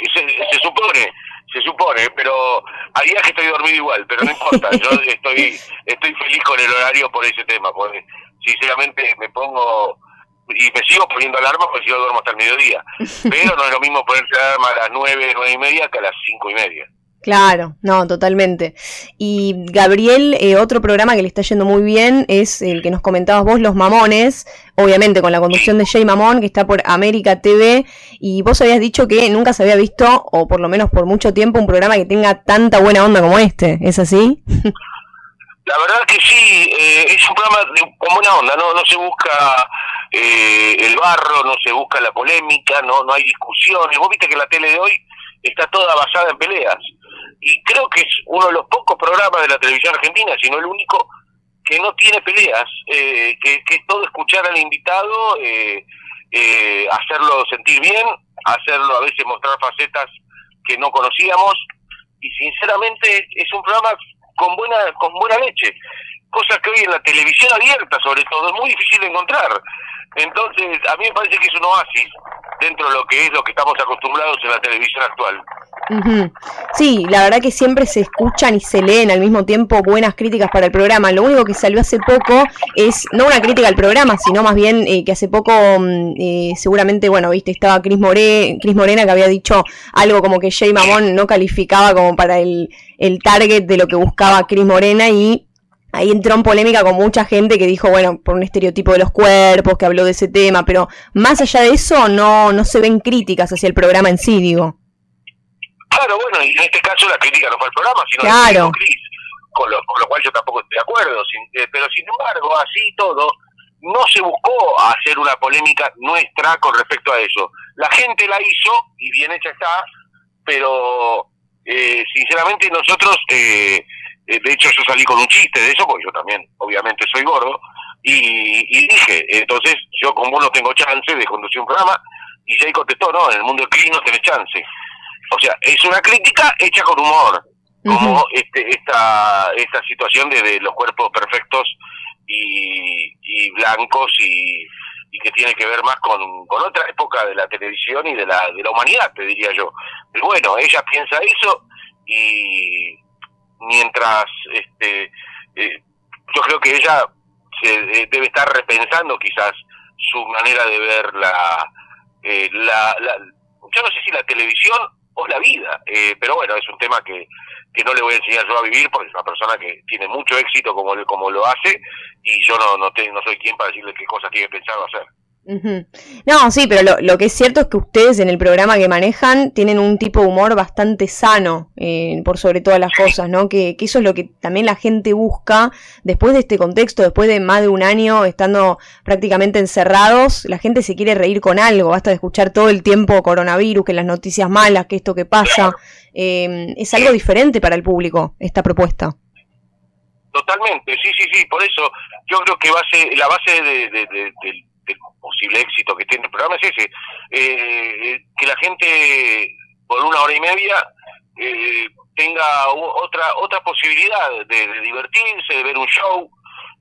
se supone se supone, pero hay días que estoy dormido igual, pero no importa, yo estoy estoy feliz con el horario por ese tema, porque sinceramente me pongo y me sigo poniendo alarma porque yo duermo hasta el mediodía, pero no es lo mismo ponerse alarma a las nueve, nueve y media que a las cinco y media. Claro, no, totalmente. Y Gabriel, eh, otro programa que le está yendo muy bien es el que nos comentabas vos, Los Mamones, obviamente con la conducción de Jay Mamón, que está por América TV, y vos habías dicho que nunca se había visto, o por lo menos por mucho tiempo, un programa que tenga tanta buena onda como este, ¿es así? La verdad que sí, eh, es un programa de, con buena onda, no, no se busca eh, el barro, no se busca la polémica, no, no hay discusiones. Vos viste que la tele de hoy está toda basada en peleas y creo que es uno de los pocos programas de la televisión argentina, si no el único, que no tiene peleas, eh, que, que, es todo escuchar al invitado, eh, eh, hacerlo sentir bien, hacerlo a veces mostrar facetas que no conocíamos, y sinceramente es un programa con buena, con buena leche, cosa que hoy en la televisión abierta sobre todo es muy difícil de encontrar. Entonces, a mí me parece que es un oasis dentro de lo que es lo que estamos acostumbrados en la televisión actual. Sí, la verdad que siempre se escuchan y se leen al mismo tiempo buenas críticas para el programa. Lo único que salió hace poco es no una crítica al programa, sino más bien eh, que hace poco mm, eh, seguramente, bueno, viste, estaba Cris, Chris Morena que había dicho algo como que Jay Mamón no calificaba como para el, el target de lo que buscaba Cris Morena y ahí entró en polémica con mucha gente que dijo, bueno, por un estereotipo de los cuerpos, que habló de ese tema, pero más allá de eso no, no se ven críticas hacia el programa en sí, digo. Claro, bueno, y en este caso la crítica no fue al programa, sino claro. Cris, con lo, con lo cual yo tampoco estoy de acuerdo, eh, pero sin embargo, así todo, no se buscó hacer una polémica nuestra con respecto a eso. La gente la hizo y bien hecha está, pero eh, sinceramente nosotros... Eh, de hecho yo salí con un chiste de eso, porque yo también obviamente soy gordo, y, dije, entonces yo como no tengo chance de conducir un programa, y Jay contestó, no, en el mundo del clean no tenés chance. O sea, es una crítica hecha con humor, como este, esta, esta situación de, los cuerpos perfectos y, y blancos y, y que tiene que ver más con, con otra época de la televisión y de la, de la humanidad, te diría yo. Pero bueno, ella piensa eso y mientras este, eh, yo creo que ella se eh, debe estar repensando quizás su manera de ver la, eh, la, la, yo no sé si la televisión o la vida, eh, pero bueno, es un tema que, que no le voy a enseñar yo a vivir porque es una persona que tiene mucho éxito como, como lo hace y yo no, no, no soy quien para decirle qué cosas tiene pensado hacer. No, sí, pero lo, que es cierto es que ustedes en el programa que manejan tienen un tipo de humor bastante sano, eh, por sobre todas las cosas, ¿no? Que, eso es lo que también la gente busca después de este contexto, después de más de un año estando prácticamente encerrados, la gente se quiere reír con algo, basta de escuchar todo el tiempo coronavirus, que las noticias malas, que esto que pasa, eh, es algo diferente para el público esta propuesta. Totalmente, sí, sí, sí, por eso yo creo que base, la base de, del posible éxito que tiene el programa es ese, eh, que la gente por una hora y media eh, tenga otra otra posibilidad de, divertirse, de ver un show,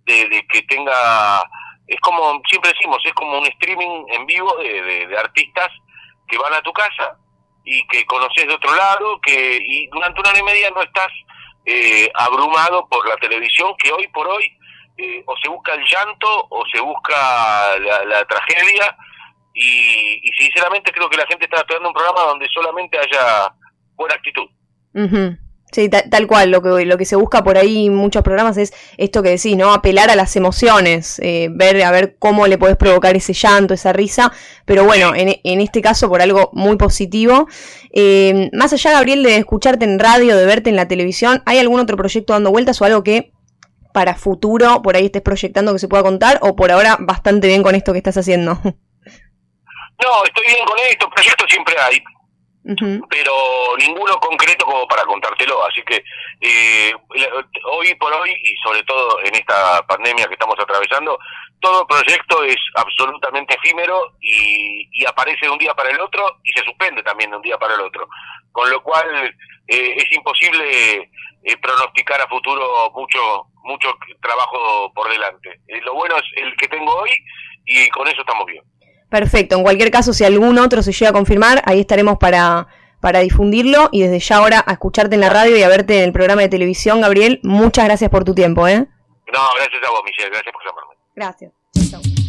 de, que tenga, es como siempre decimos, es como un streaming en vivo de, de artistas que van a tu casa y que conoces de otro lado, que y durante una hora y media no estás eh, abrumado por la televisión que hoy por hoy eh, o se busca el llanto o se busca la, tragedia y, sinceramente creo que la gente está esperando un programa donde solamente haya buena actitud. Sí, tal, cual, lo que, lo que se busca por ahí en muchos programas es esto que decís, ¿no? Apelar a las emociones, eh, ver a ver cómo le podés provocar ese llanto, esa risa, pero bueno, en, en este caso por algo muy positivo. Eh, más allá, Gabriel, de escucharte en radio, de verte en la televisión, ¿hay algún otro proyecto dando vueltas o algo que para futuro por ahí estés proyectando que se pueda contar o por ahora bastante bien con esto que estás haciendo? No, estoy bien con esto, proyectos siempre hay, pero ninguno concreto como para contártelo, así que eh, hoy por hoy y sobre todo en esta pandemia que estamos atravesando, todo proyecto es absolutamente efímero y, y aparece de un día para el otro y se suspende también de un día para el otro, con lo cual eh, es imposible eh, pronosticar a futuro mucho mucho trabajo por delante. Eh, lo bueno es el que tengo hoy y con eso estamos bien. Perfecto, en cualquier caso, si algún otro se llega a confirmar, ahí estaremos para, para difundirlo y desde ya ahora a escucharte en la radio y a verte en el programa de televisión, Gabriel. Muchas gracias por tu tiempo, ¿eh? No, gracias a vos, Michelle, gracias por llamarme. Gracias.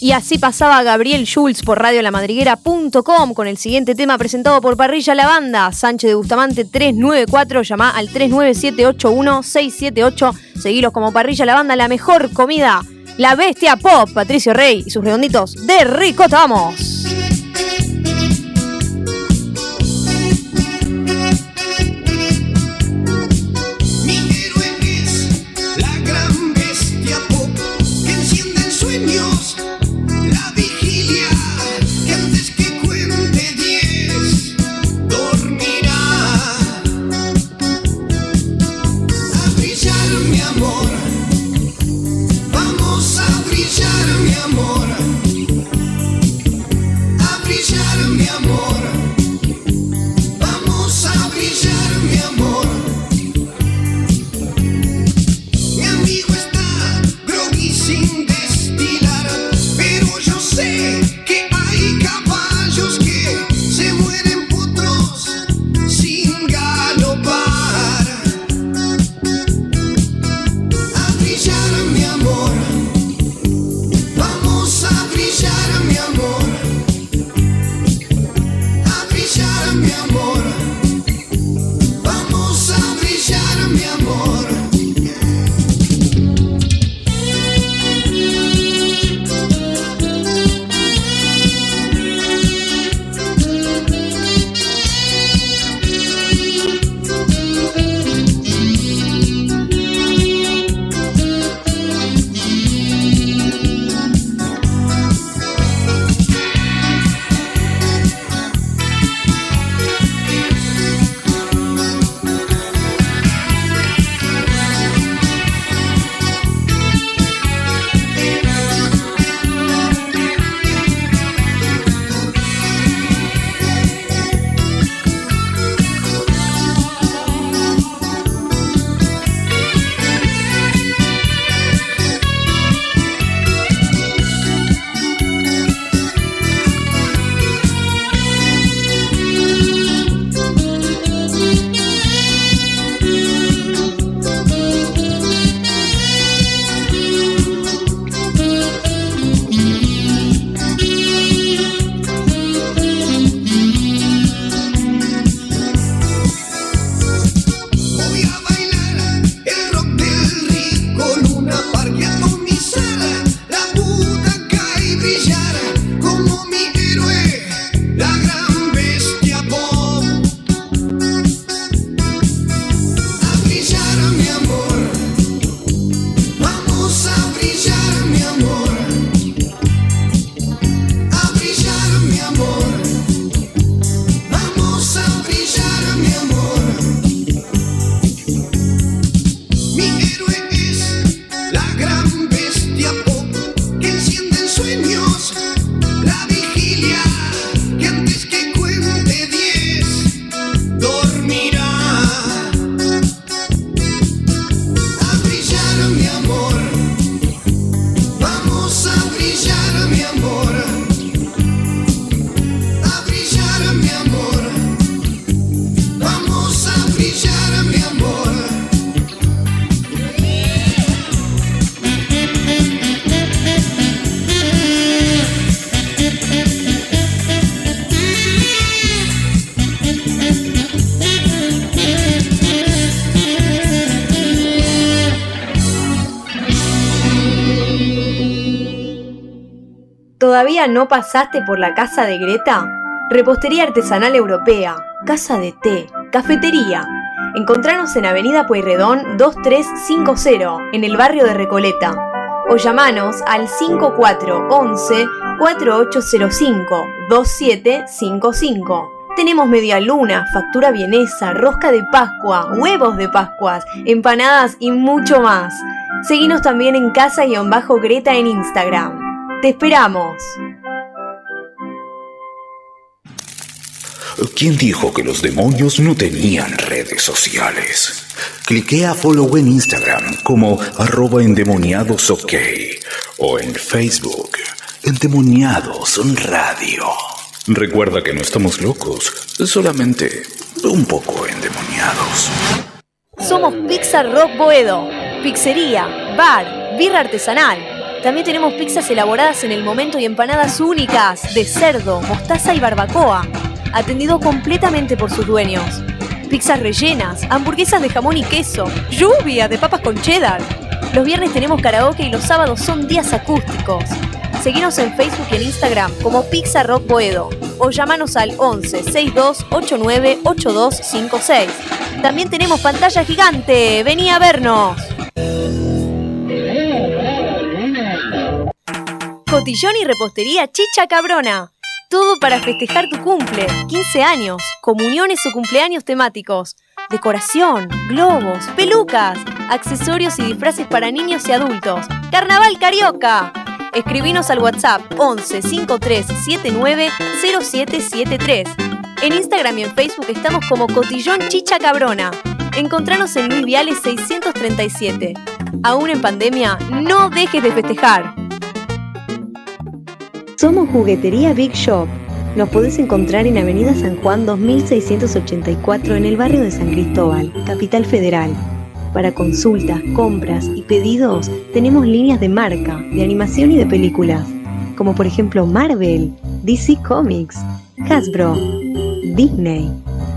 Y así pasaba Gabriel Schulz por radiolamadriguera.com con el siguiente tema presentado por Parrilla La Banda, Sánchez de Bustamante 394, llama al 39781-678, seguilos como Parrilla La Banda, la mejor comida, la bestia pop, Patricio Rey y sus redonditos de ricota, no pasaste por la casa de Greta? Repostería artesanal europea, casa de té, cafetería. Encontranos en Avenida Pueyrredón 2350, en el barrio de Recoleta. O llamanos al 5411 4805 2755. Tenemos media luna, factura vienesa, rosca de Pascua, huevos de Pascuas, empanadas y mucho más. Seguinos también en casa-greta en Instagram. ¡Te esperamos! ¿Quién dijo que los demonios no tenían redes sociales? Clique a follow en Instagram como arroba endemoniadosok o en Facebook Endemoniados Radio. Recuerda que no estamos locos, solamente un poco endemoniados. Somos Pizza Rock Boedo, pizzería, bar, birra artesanal. También tenemos pizzas elaboradas en el momento y empanadas únicas de cerdo, mostaza y barbacoa, atendido completamente por sus dueños. Pizzas rellenas, hamburguesas de jamón y queso, lluvia de papas con cheddar. Los viernes tenemos karaoke y los sábados son días acústicos. Seguinos en Facebook y en Instagram como Pizza Rock Boedo o llámanos al 11 62 89 8256. También tenemos pantalla gigante. Vení a vernos. Cotillón y repostería Chicha Cabrona. Todo para festejar tu cumple, 15 años, comuniones o cumpleaños temáticos. Decoración, globos, pelucas, accesorios y disfraces para niños y adultos. Carnaval Carioca. Escribinos al WhatsApp 11 53 79 0773. En Instagram y en Facebook estamos como Cotillón Chicha Cabrona. Encontranos en Luis Viales 637. Aún en pandemia, no dejes de festejar. Somos Juguetería Big Shop. Nos podés encontrar en Avenida San Juan 2684 en el barrio de San Cristóbal, Capital Federal. Para consultas, compras y pedidos tenemos líneas de marca, de animación y de películas, como por ejemplo Marvel, DC Comics, Hasbro, Disney,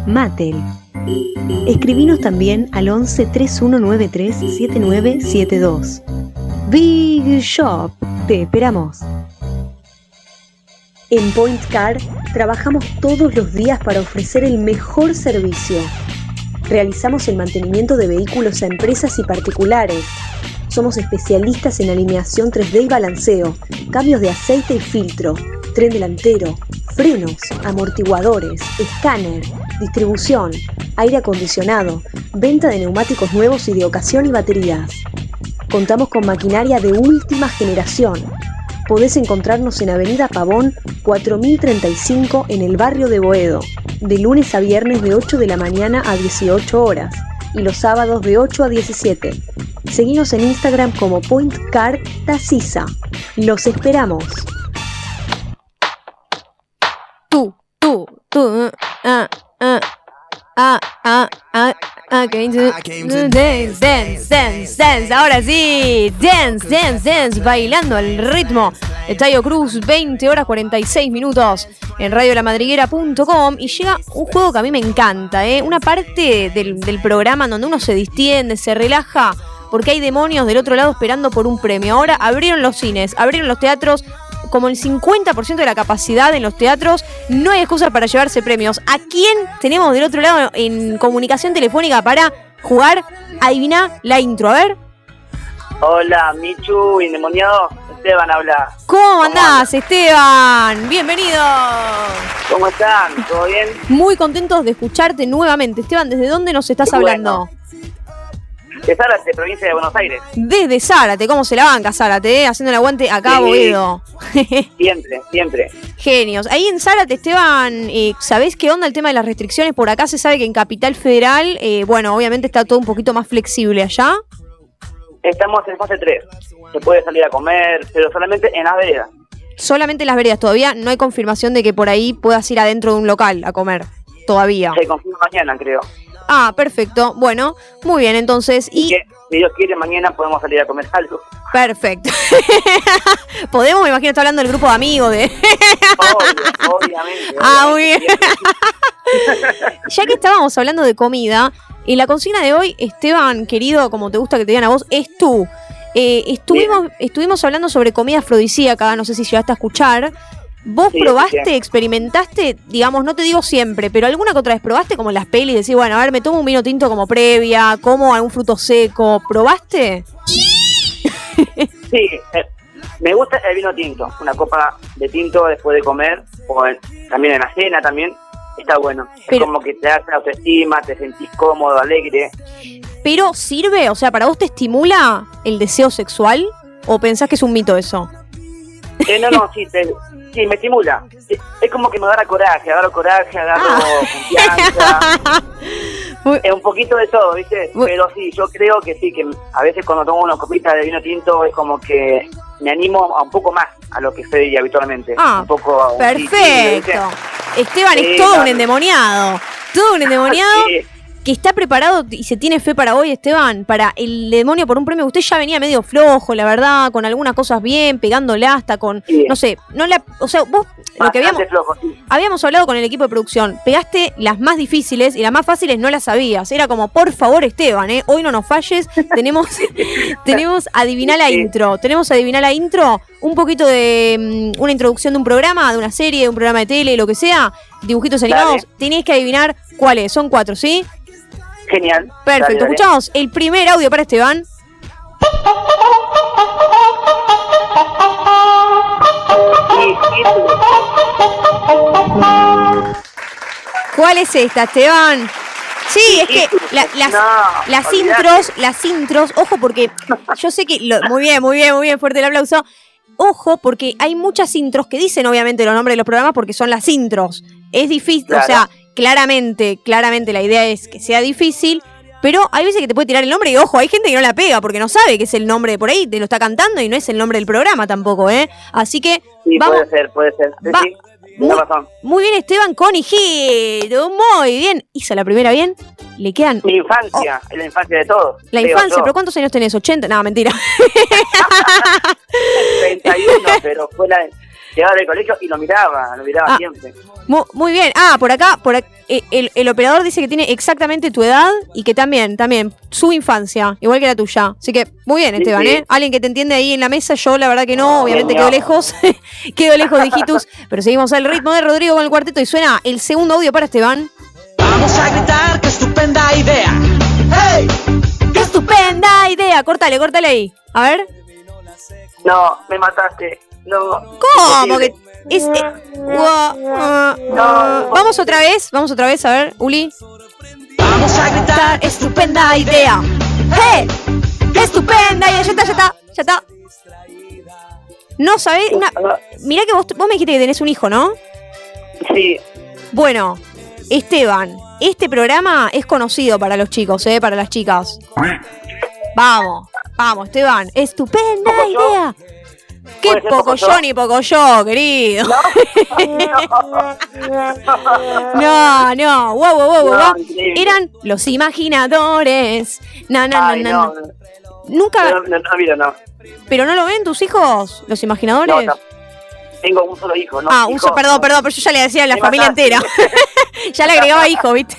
Mattel. Escribinos también al 11 3193 7972. Big Shop, te esperamos. En Point Car trabajamos todos los días para ofrecer el mejor servicio Realizamos el mantenimiento de vehículos a empresas y particulares. Somos especialistas en alineación 3D y balanceo, cambios de aceite y filtro, tren delantero, frenos, amortiguadores, escáner, distribución, aire acondicionado, venta de neumáticos nuevos y de ocasión y baterías. Contamos con maquinaria de última generación. Podés encontrarnos en Avenida Pavón 4035 en el barrio de Boedo de lunes a viernes de 8 de la mañana a 18 horas y los sábados de 8 a 17. Seguimos en Instagram como PointCardTaciza. Los esperamos. Tú, tú, tú, ah, ah, ah, ah, ah. I came to, dance, dance, dance, dance. Ahora sí, dance, dance, dance, bailando al ritmo. Estadio Cruz, 20 horas 46 minutos en radiolamadriguera.com y llega un juego que a mí me encanta, ¿eh? Una parte del, del programa donde uno se distiende, se relaja, porque hay demonios del otro lado esperando por un premio. Ahora abrieron los cines, abrieron los teatros, como el 50% de la capacidad en los teatros, no hay excusa para llevarse premios. ¿A quién tenemos del otro lado en comunicación telefónica para jugar? Adivina la intro, a ver. Hola, Michu, indemoniado. Esteban habla. ¿Cómo andás, Esteban? Bienvenido. ¿Cómo están? ¿Todo bien? Muy contentos de escucharte nuevamente. Esteban, ¿desde dónde nos estás hablando? De Zárate, provincia de Buenos Aires. Desde Zárate, ¿cómo se la banca Zárate? Eh? Haciendo el aguante acá, Boedo. siempre, siempre. Genios. Ahí en Zárate, Esteban, eh, ¿sabés qué onda el tema de las restricciones? Por acá se sabe que en Capital Federal, eh, bueno, obviamente está todo un poquito más flexible allá. Estamos en fase 3. Se puede salir a comer, pero solamente en las veredas. Solamente en las veredas. Todavía no hay confirmación de que por ahí puedas ir adentro de un local a comer. Todavía. Se confirma mañana, creo. Ah, perfecto. Bueno, muy bien, entonces. Y, si Dios quiere, mañana podemos salir a comer algo. Perfecto. Podemos, me imagino, está hablando del grupo de amigos de. obviamente, Ah, muy bien. ya que estábamos hablando de comida, y la consigna de hoy, Esteban, querido, como te gusta que te digan a vos, es tú. Eh, estuvimos, estuvimos hablando sobre comida afrodisíaca, no sé si llegaste a escuchar. ¿Vos Sí, probaste, experimentaste, digamos, no te digo siempre, pero alguna que otra vez probaste como en las pelis, decir, bueno, a ver, me tomo un vino tinto como previa, como algún fruto seco, ¿probaste? Sí, eh, me gusta el vino tinto, una copa de tinto después de comer, o en- también en la cena también, está bueno. Pero- es como que te hace autoestima, te sentís cómodo, alegre. ¿Pero sirve? O sea, ¿para vos te estimula el deseo sexual? ¿O pensás que es un mito eso? Eh, no, no, sí, te- sí, me estimula. Es, como que me agarra coraje, agarro coraje, agarro confianza. Es un poquito de todo, ¿viste? Pero sí, yo creo que sí, que a veces cuando tomo una copita de vino tinto es como que me animo a un poco más a lo que soy habitualmente. Ah, un poco a un. Perfecto. Esteban Sí, es todo un endemoniado. Todo un endemoniado Sí. Que está preparado y se tiene fe para hoy, Esteban, para el demonio por un premio. Usted ya venía medio flojo, la verdad, con algunas cosas bien, pegándola hasta con, no sé, no la, o sea, vos lo que habíamos, Bastante flojo, sí. habíamos hablado con el equipo de producción, pegaste las más difíciles y las más fáciles no las sabías. Era como, por favor, Esteban, ¿eh? hoy no nos falles. Tenemos, tenemos adivinar la intro. Tenemos adivinar la intro, un poquito de mm, una introducción de un programa, de una serie, de un programa de tele, lo que sea, dibujitos Dale. animados. Tenés que adivinar cuáles. Son cuatro, ¿sí? Genial. Perfecto. Dale, dale. Escuchamos el primer audio para Esteban. ¿Cuál es esta, Esteban? Sí, es que la- las, No, las intros, las intros, ojo porque yo sé que, lo- muy bien, muy bien, muy bien, fuerte el aplauso. Ojo porque hay muchas intros que dicen obviamente los nombres de los programas porque son las intros. Es difícil, o sea, claramente, claramente la idea es que sea difícil, pero hay veces que te puede tirar el nombre y ojo, hay gente que no la pega porque no sabe que es el nombre de por ahí, te lo está cantando y no es el nombre del programa tampoco, ¿eh? Así que Sí, vamos, puede ser, puede ser. Sí, Va- sí, tienes razón. muy bien Esteban con hijito, muy bien. Hizo la primera bien, le quedan Mi infancia, es la infancia de todos. la infancia, yo. pero ¿cuántos años tenés? ¿80? No, mentira. 31, pero fue la llegaba del colegio y lo miraba, lo miraba Ah. siempre. Mu- Muy, bien. Ah, por acá, por ac- eh, el, el operador dice que tiene exactamente tu edad y que también, también, su infancia, igual que la tuya. Así que, muy bien, Esteban, sí. ¿eh? Alguien que te entiende ahí en la mesa, yo la verdad que no, obviamente quedo lejos, quedo lejos de Hijitus, pero seguimos al ritmo de Rodrigo con el cuarteto y suena el segundo audio para Esteban. Vamos a gritar, qué estupenda idea. ¡Hey! ¡Qué estupenda idea! Córtale, córtale ahí. A ver. No, me mataste. No. ¿Cómo que es, eh, ah. Vamos otra vez, vamos otra vez, a ver, Uli. Vamos a gritar, estupenda idea. ¡Hey! ¡Estupenda idea! Ya está, ya está, ya está. No sabés, una... mirá que vos, vos me dijiste que tenés un hijo, ¿no? Sí. Bueno, Esteban, este programa es conocido para los chicos, ¿eh? Para las chicas. Vamos, vamos, Esteban. Estupenda idea. Qué ¿Puede ser poco yo ni poco yo, querido. No, no, wow, wow, wow, No, wow. Eran los imaginadores. No, no, Ay, no, no. no. Nunca, No, no, no, mira, no. pero no lo ven tus hijos, los imaginadores. No, no. Tengo un solo hijo, ¿no? ah, un Hijo, perdón, perdón, pero yo ya le decía a la familia entera. ya le agregaba hijo, ¿viste?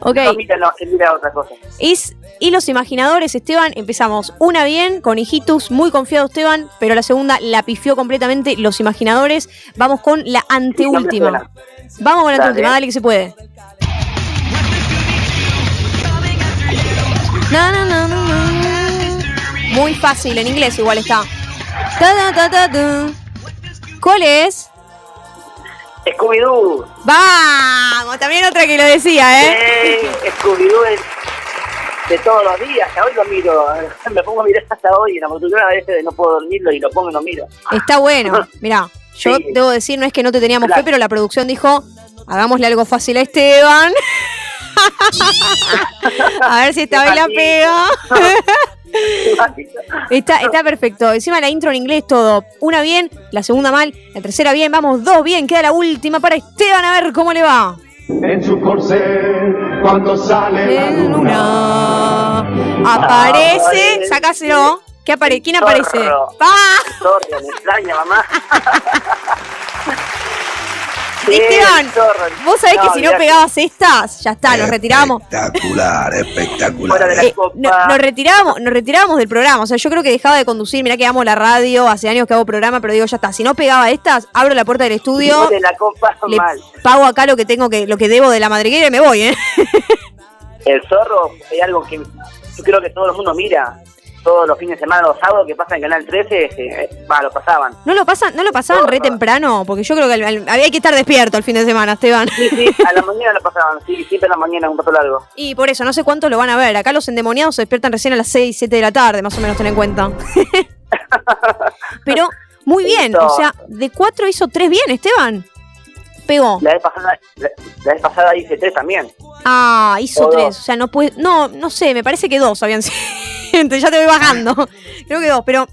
Ok. No, mira, no, mira otra cosa. Es, y los imaginadores, Esteban, empezamos una bien con hijitus, muy confiado Esteban, pero la segunda la pifió completamente los imaginadores. Vamos con la anteúltima. Vamos con la Dale. anteúltima, dale que se puede. Na, na, na. Muy fácil, en inglés igual está. Ta. ¿Cuál es? Scooby-Doo. Vamos, también otra que lo decía, ¿eh? Eh, Scooby-Doo es de todos los días. Hasta hoy lo miro. Me pongo a mirar hasta hoy. En la madrugada a veces no puedo dormirlo y lo pongo y lo miro. Está bueno. Mirá, yo Sí. debo decir, no es que no te teníamos Claro. fe, pero la producción dijo, hagámosle algo fácil a Esteban. a ver si esta vez la pega. está, está perfecto. Encima la intro en inglés todo. Una bien, la segunda mal, la tercera bien, vamos, dos bien. Queda la última para Esteban, a ver cómo le va. En su corcel, cuando sale la luna. Aparece, Ay. sacáselo. ¿Qué apare ¿Quién aparece? ¡Ah! Me extraña, mamá. Esteban, vos sabés que si no pegabas estas, ya está, nos retiramos. Espectacular, espectacular. Eh, no- nos retiramos, nos retirábamos del programa. O sea, yo creo que dejaba de conducir. Mirá que amo la radio, hace años que hago programa, pero digo, ya está. Si no pegaba estas, abro la puerta del estudio, de la copa le mal. pago acá lo que tengo que, lo que debo de la madriguera y me voy, ¿eh? El zorro es algo que yo creo que todo el mundo mira. Todos los fines de semana, los sábados que pasa en Canal 13, eh, va, lo pasaban. ¿No lo pasan, no lo pasaban re temprano? Porque yo creo que al- al- había que estar despierto el fin de semana, Esteban. Sí, sí, a la mañana lo pasaban, sí, siempre a la mañana, un rato largo. Y por eso, no sé cuánto lo van a ver. Acá los endemoniados se despiertan recién a las 6, 7 de la tarde, más o menos, ten en cuenta. Pero, muy bien. O sea, de 4 hizo 3 bien, Esteban. Pegó. La vez pasada, la, la vez pasada hice tres también. Ah, hizo O 3. dos. O sea, no puede. No, no sé, me parece que 2 habían sido. Ya te voy bajando. Creo que 2, pero.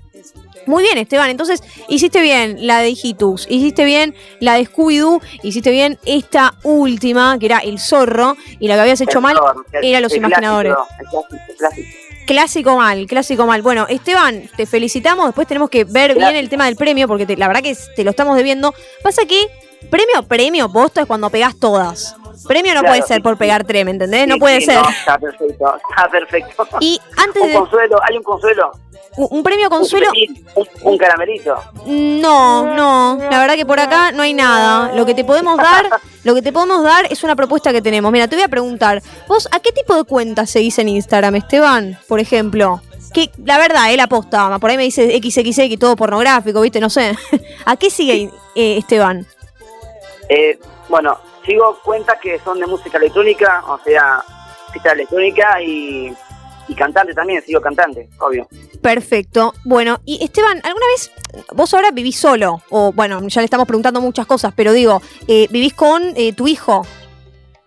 Muy bien, Esteban. Entonces, hiciste bien la de Hijitus, hiciste bien la de Scooby-Doo, hiciste bien esta última, que era el zorro, y la que habías hecho El mal zorro, el- era los imaginadores. clásico, el clásico, el clásico. Clásico mal, clásico mal. Bueno, Esteban, te felicitamos. Después tenemos que ver bien el tema del premio, porque te- la verdad que te lo estamos debiendo. Pasa que premio, premio, posta es cuando pegás todas. Premio no Claro, puede ser sí, por pegar tres, ¿me entendés? no puede sí, ser. no, está perfecto, está perfecto. Y antes un de- consuelo, hay un consuelo. Un, un premio consuelo. Un, un caramelito. No, no, la verdad que por acá no hay nada. Lo que te podemos dar, lo que te podemos dar es una propuesta que tenemos. Mira, te voy a preguntar, vos a qué tipo de cuentas seguís en Instagram, Esteban, por ejemplo? Que la verdad, él aposta, por ahí me dice XXX todo pornográfico, ¿viste? No sé. ¿A qué sigue eh, Esteban? Eh, bueno, sigo cuentas que son de música electrónica, o sea, pista electrónica y, y cantante también, sigo cantante, obvio. Perfecto. Bueno, y Esteban, ¿alguna vez vos ahora vivís solo? O bueno, ya le estamos preguntando muchas cosas, pero digo, eh, ¿vivís con eh, tu hijo?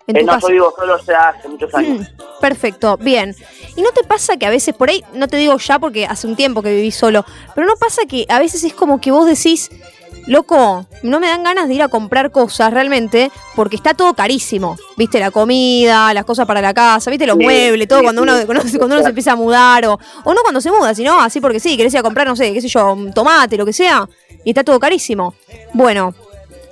En Eh, tu no, casa. yo vivo solo ya hace muchos años. Mm, perfecto, bien. ¿Y no te pasa que a veces, por ahí, no te digo ya porque hace un tiempo que vivís solo, pero no pasa que a veces es como que vos decís, loco, no me dan ganas de ir a comprar cosas realmente porque está todo carísimo? ¿Viste? La comida, las cosas para la casa, ¿viste? Los Sí, muebles, todo sí, cuando, uno, cuando, uno se empieza a mudar o, o no cuando se muda, sino así porque sí, querés ir a comprar, no sé, qué sé yo, un tomate, lo que sea, y está todo carísimo. Bueno,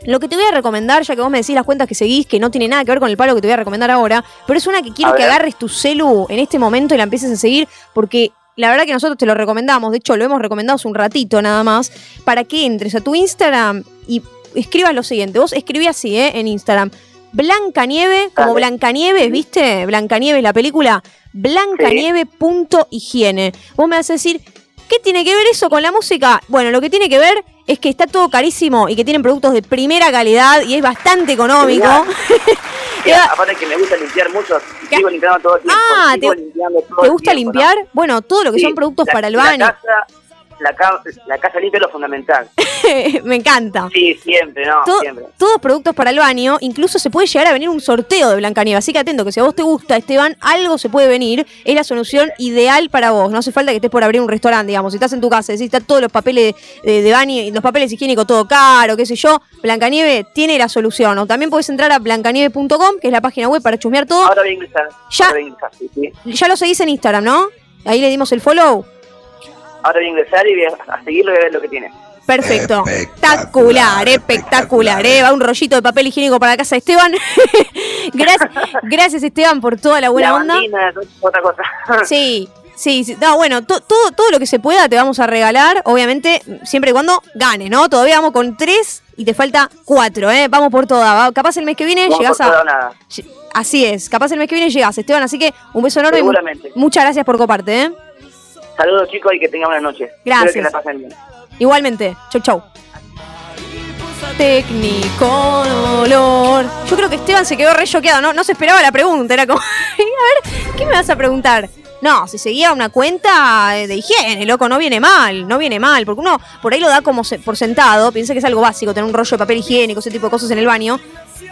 lo que te voy a recomendar, ya que vos me decís las cuentas que seguís, que no tiene nada que ver con el palo que te voy a recomendar ahora, pero es una que quiero que agarres tu celu en este momento y la empieces a seguir, porque la verdad que nosotros te lo recomendamos, de hecho lo hemos recomendado hace un ratito nada más, para que entres a tu Instagram y escribas lo siguiente. Vos escribí así, ¿eh? En Instagram. Blancanieve, como Blancanieves, ¿viste? Blancanieves, la película. Blancanieve.higiene. Vos me vas a decir, ¿qué tiene que ver eso con la música? Bueno, lo que tiene que ver es que está todo carísimo y que tienen productos de primera calidad y es bastante económico. Y aparte que me gusta limpiar mucho, sigo limpiando todo el tiempo. Ah, ¿te- limpiando todo ¿Te el gusta tiempo, ¿no? limpiar? Bueno, todo lo que Sí, son productos la- para el la baño. casa- la, ca- la casa limpia es lo fundamental. me encanta. Sí, siempre, no, To- siempre. Todos productos para el baño, incluso se puede llegar a venir un sorteo de Blancanieves. Así que atento, que si a vos te gusta, Esteban, algo se puede venir. Es la solución ideal para vos. No hace falta que estés por abrir un restaurante, digamos. Si estás en tu casa, decís, están todos los papeles de, de baño, los papeles higiénicos todo caro, qué sé yo. Blancanieve tiene la solución. O también podés entrar a blancanieve.com, que es la página web para chusmear todo. Ahora voy a ingresar. Ya. Ahora voy a ingresar, sí, sí. Ya lo seguís en Instagram, ¿no? Ahí le dimos el follow. Ahora voy a ingresar y voy a, a seguirlo y a ver lo que tiene. Perfecto. Espectacular, espectacular, ¿eh? Va un rollito de papel higiénico para la casa de Esteban. gracias, gracias, Esteban, por toda la buena La onda. bandina, otra cosa. Sí, sí, sí. No, bueno, to- todo, todo lo que se pueda te vamos a regalar, obviamente, siempre y cuando ganes, ¿no? Todavía vamos con tres y te falta cuatro, ¿eh? Vamos por toda. va. Capaz el mes que viene Vamos llegás por a. nada. Así es, capaz el mes que viene llegas, Esteban. Así que un beso enorme. y mu- Seguramente. Muchas gracias por coparte, ¿eh? Saludos chicos y que tengan buenas noches. Gracias. Espero que la pasen bien. Igualmente. Chau, chau. Técnico dolor. Yo creo que Esteban se quedó re choqueado, ¿no? No se esperaba la pregunta. Era como, a ver, ¿qué me vas a preguntar? No, si seguía una cuenta de higiene, loco, no viene mal, no viene mal, porque uno por ahí lo da como se- por sentado, piensa que es algo básico, tener un rollo de papel higiénico, ese tipo de cosas en el baño,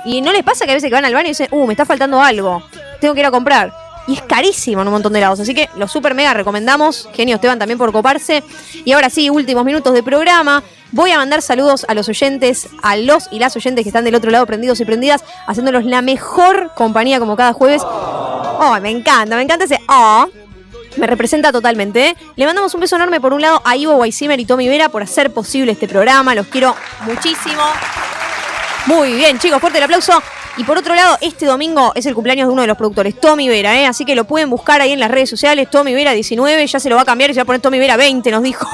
y no les pasa que a veces que van al baño y dicen, uh, me está faltando algo, tengo que ir a comprar. Y es carísimo en un montón de lados, así que lo super mega recomendamos, genio Esteban también por coparse. Y ahora sí, últimos minutos de programa. Voy a mandar saludos a los oyentes, a los y las oyentes que están del otro lado prendidos y prendidas, haciéndolos la mejor compañía como cada jueves. Oh, me encanta, me encanta ese oh. Me representa totalmente. ¿eh? Le mandamos un beso enorme por un lado a Ivo Weissimer y Tommy Vera por hacer posible este programa. Los quiero muchísimo. Muy bien, chicos, fuerte el aplauso. Y por otro lado, este domingo es el cumpleaños de uno de los productores, Tommy Vera, ¿eh? así que lo pueden buscar ahí en las redes sociales, Tommy Vera 19, ya se lo va a cambiar y se va a poner Tommy Vera 20, nos dijo.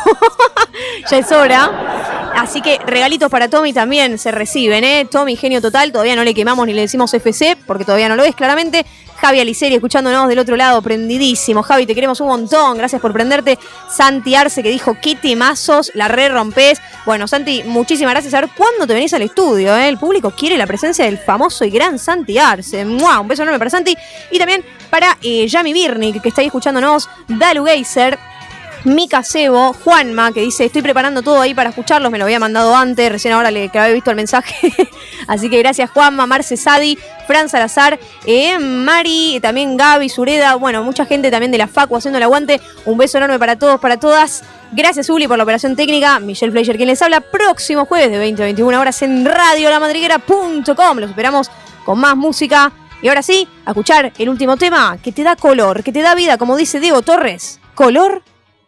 ya es hora. Así que regalitos para Tommy también se reciben, ¿eh? Tommy, genio total, todavía no le quemamos ni le decimos FC, porque todavía no lo es claramente. Javi Aliceri escuchándonos del otro lado, prendidísimo. Javi, te queremos un montón, gracias por prenderte. Santi Arce que dijo, qué temazos, la re rompes. Bueno, Santi, muchísimas gracias. A ver cuándo te venís al estudio, ¿eh? El público quiere la presencia del famoso y gran Santi Arce. Un beso enorme para Santi. Y también para eh, Yami Birnik, que está ahí escuchándonos. Dalu Geiser, Mica Sebo, Juanma, que dice, estoy preparando todo ahí para escucharlos, me lo había mandado antes, recién ahora le que había visto el mensaje. Así que gracias Juanma, Marce Sadi, Fran Salazar, eh, Mari, también Gaby, Sureda, bueno, mucha gente también de la FACU haciendo el aguante. Un beso enorme para todos, para todas. Gracias Uli por la operación técnica. Michelle Fleischer quien les habla. Próximo jueves de 20 a 21 horas en radiolamadriguera.com. Los esperamos con más música. Y ahora sí, a escuchar el último tema que te da color, que te da vida, como dice Diego Torres. Color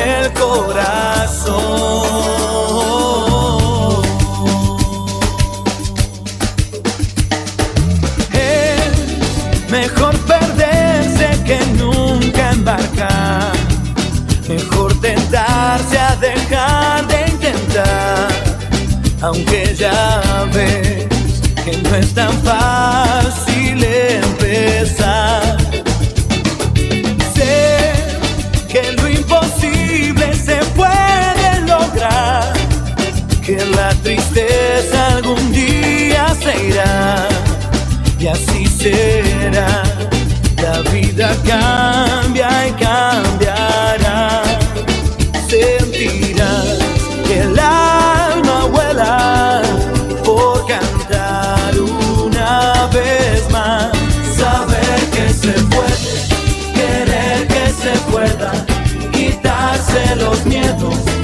el corazón. Es mejor perderse que nunca embarcar, mejor tentarse a dejar de intentar, aunque ya ves que no es tan fácil empezar. Tristeza algún día se irá y así será. La vida cambia y cambiará. Sentirás que el alma vuela por cantar una vez más. Saber que se puede, querer que se pueda, quitarse los miedos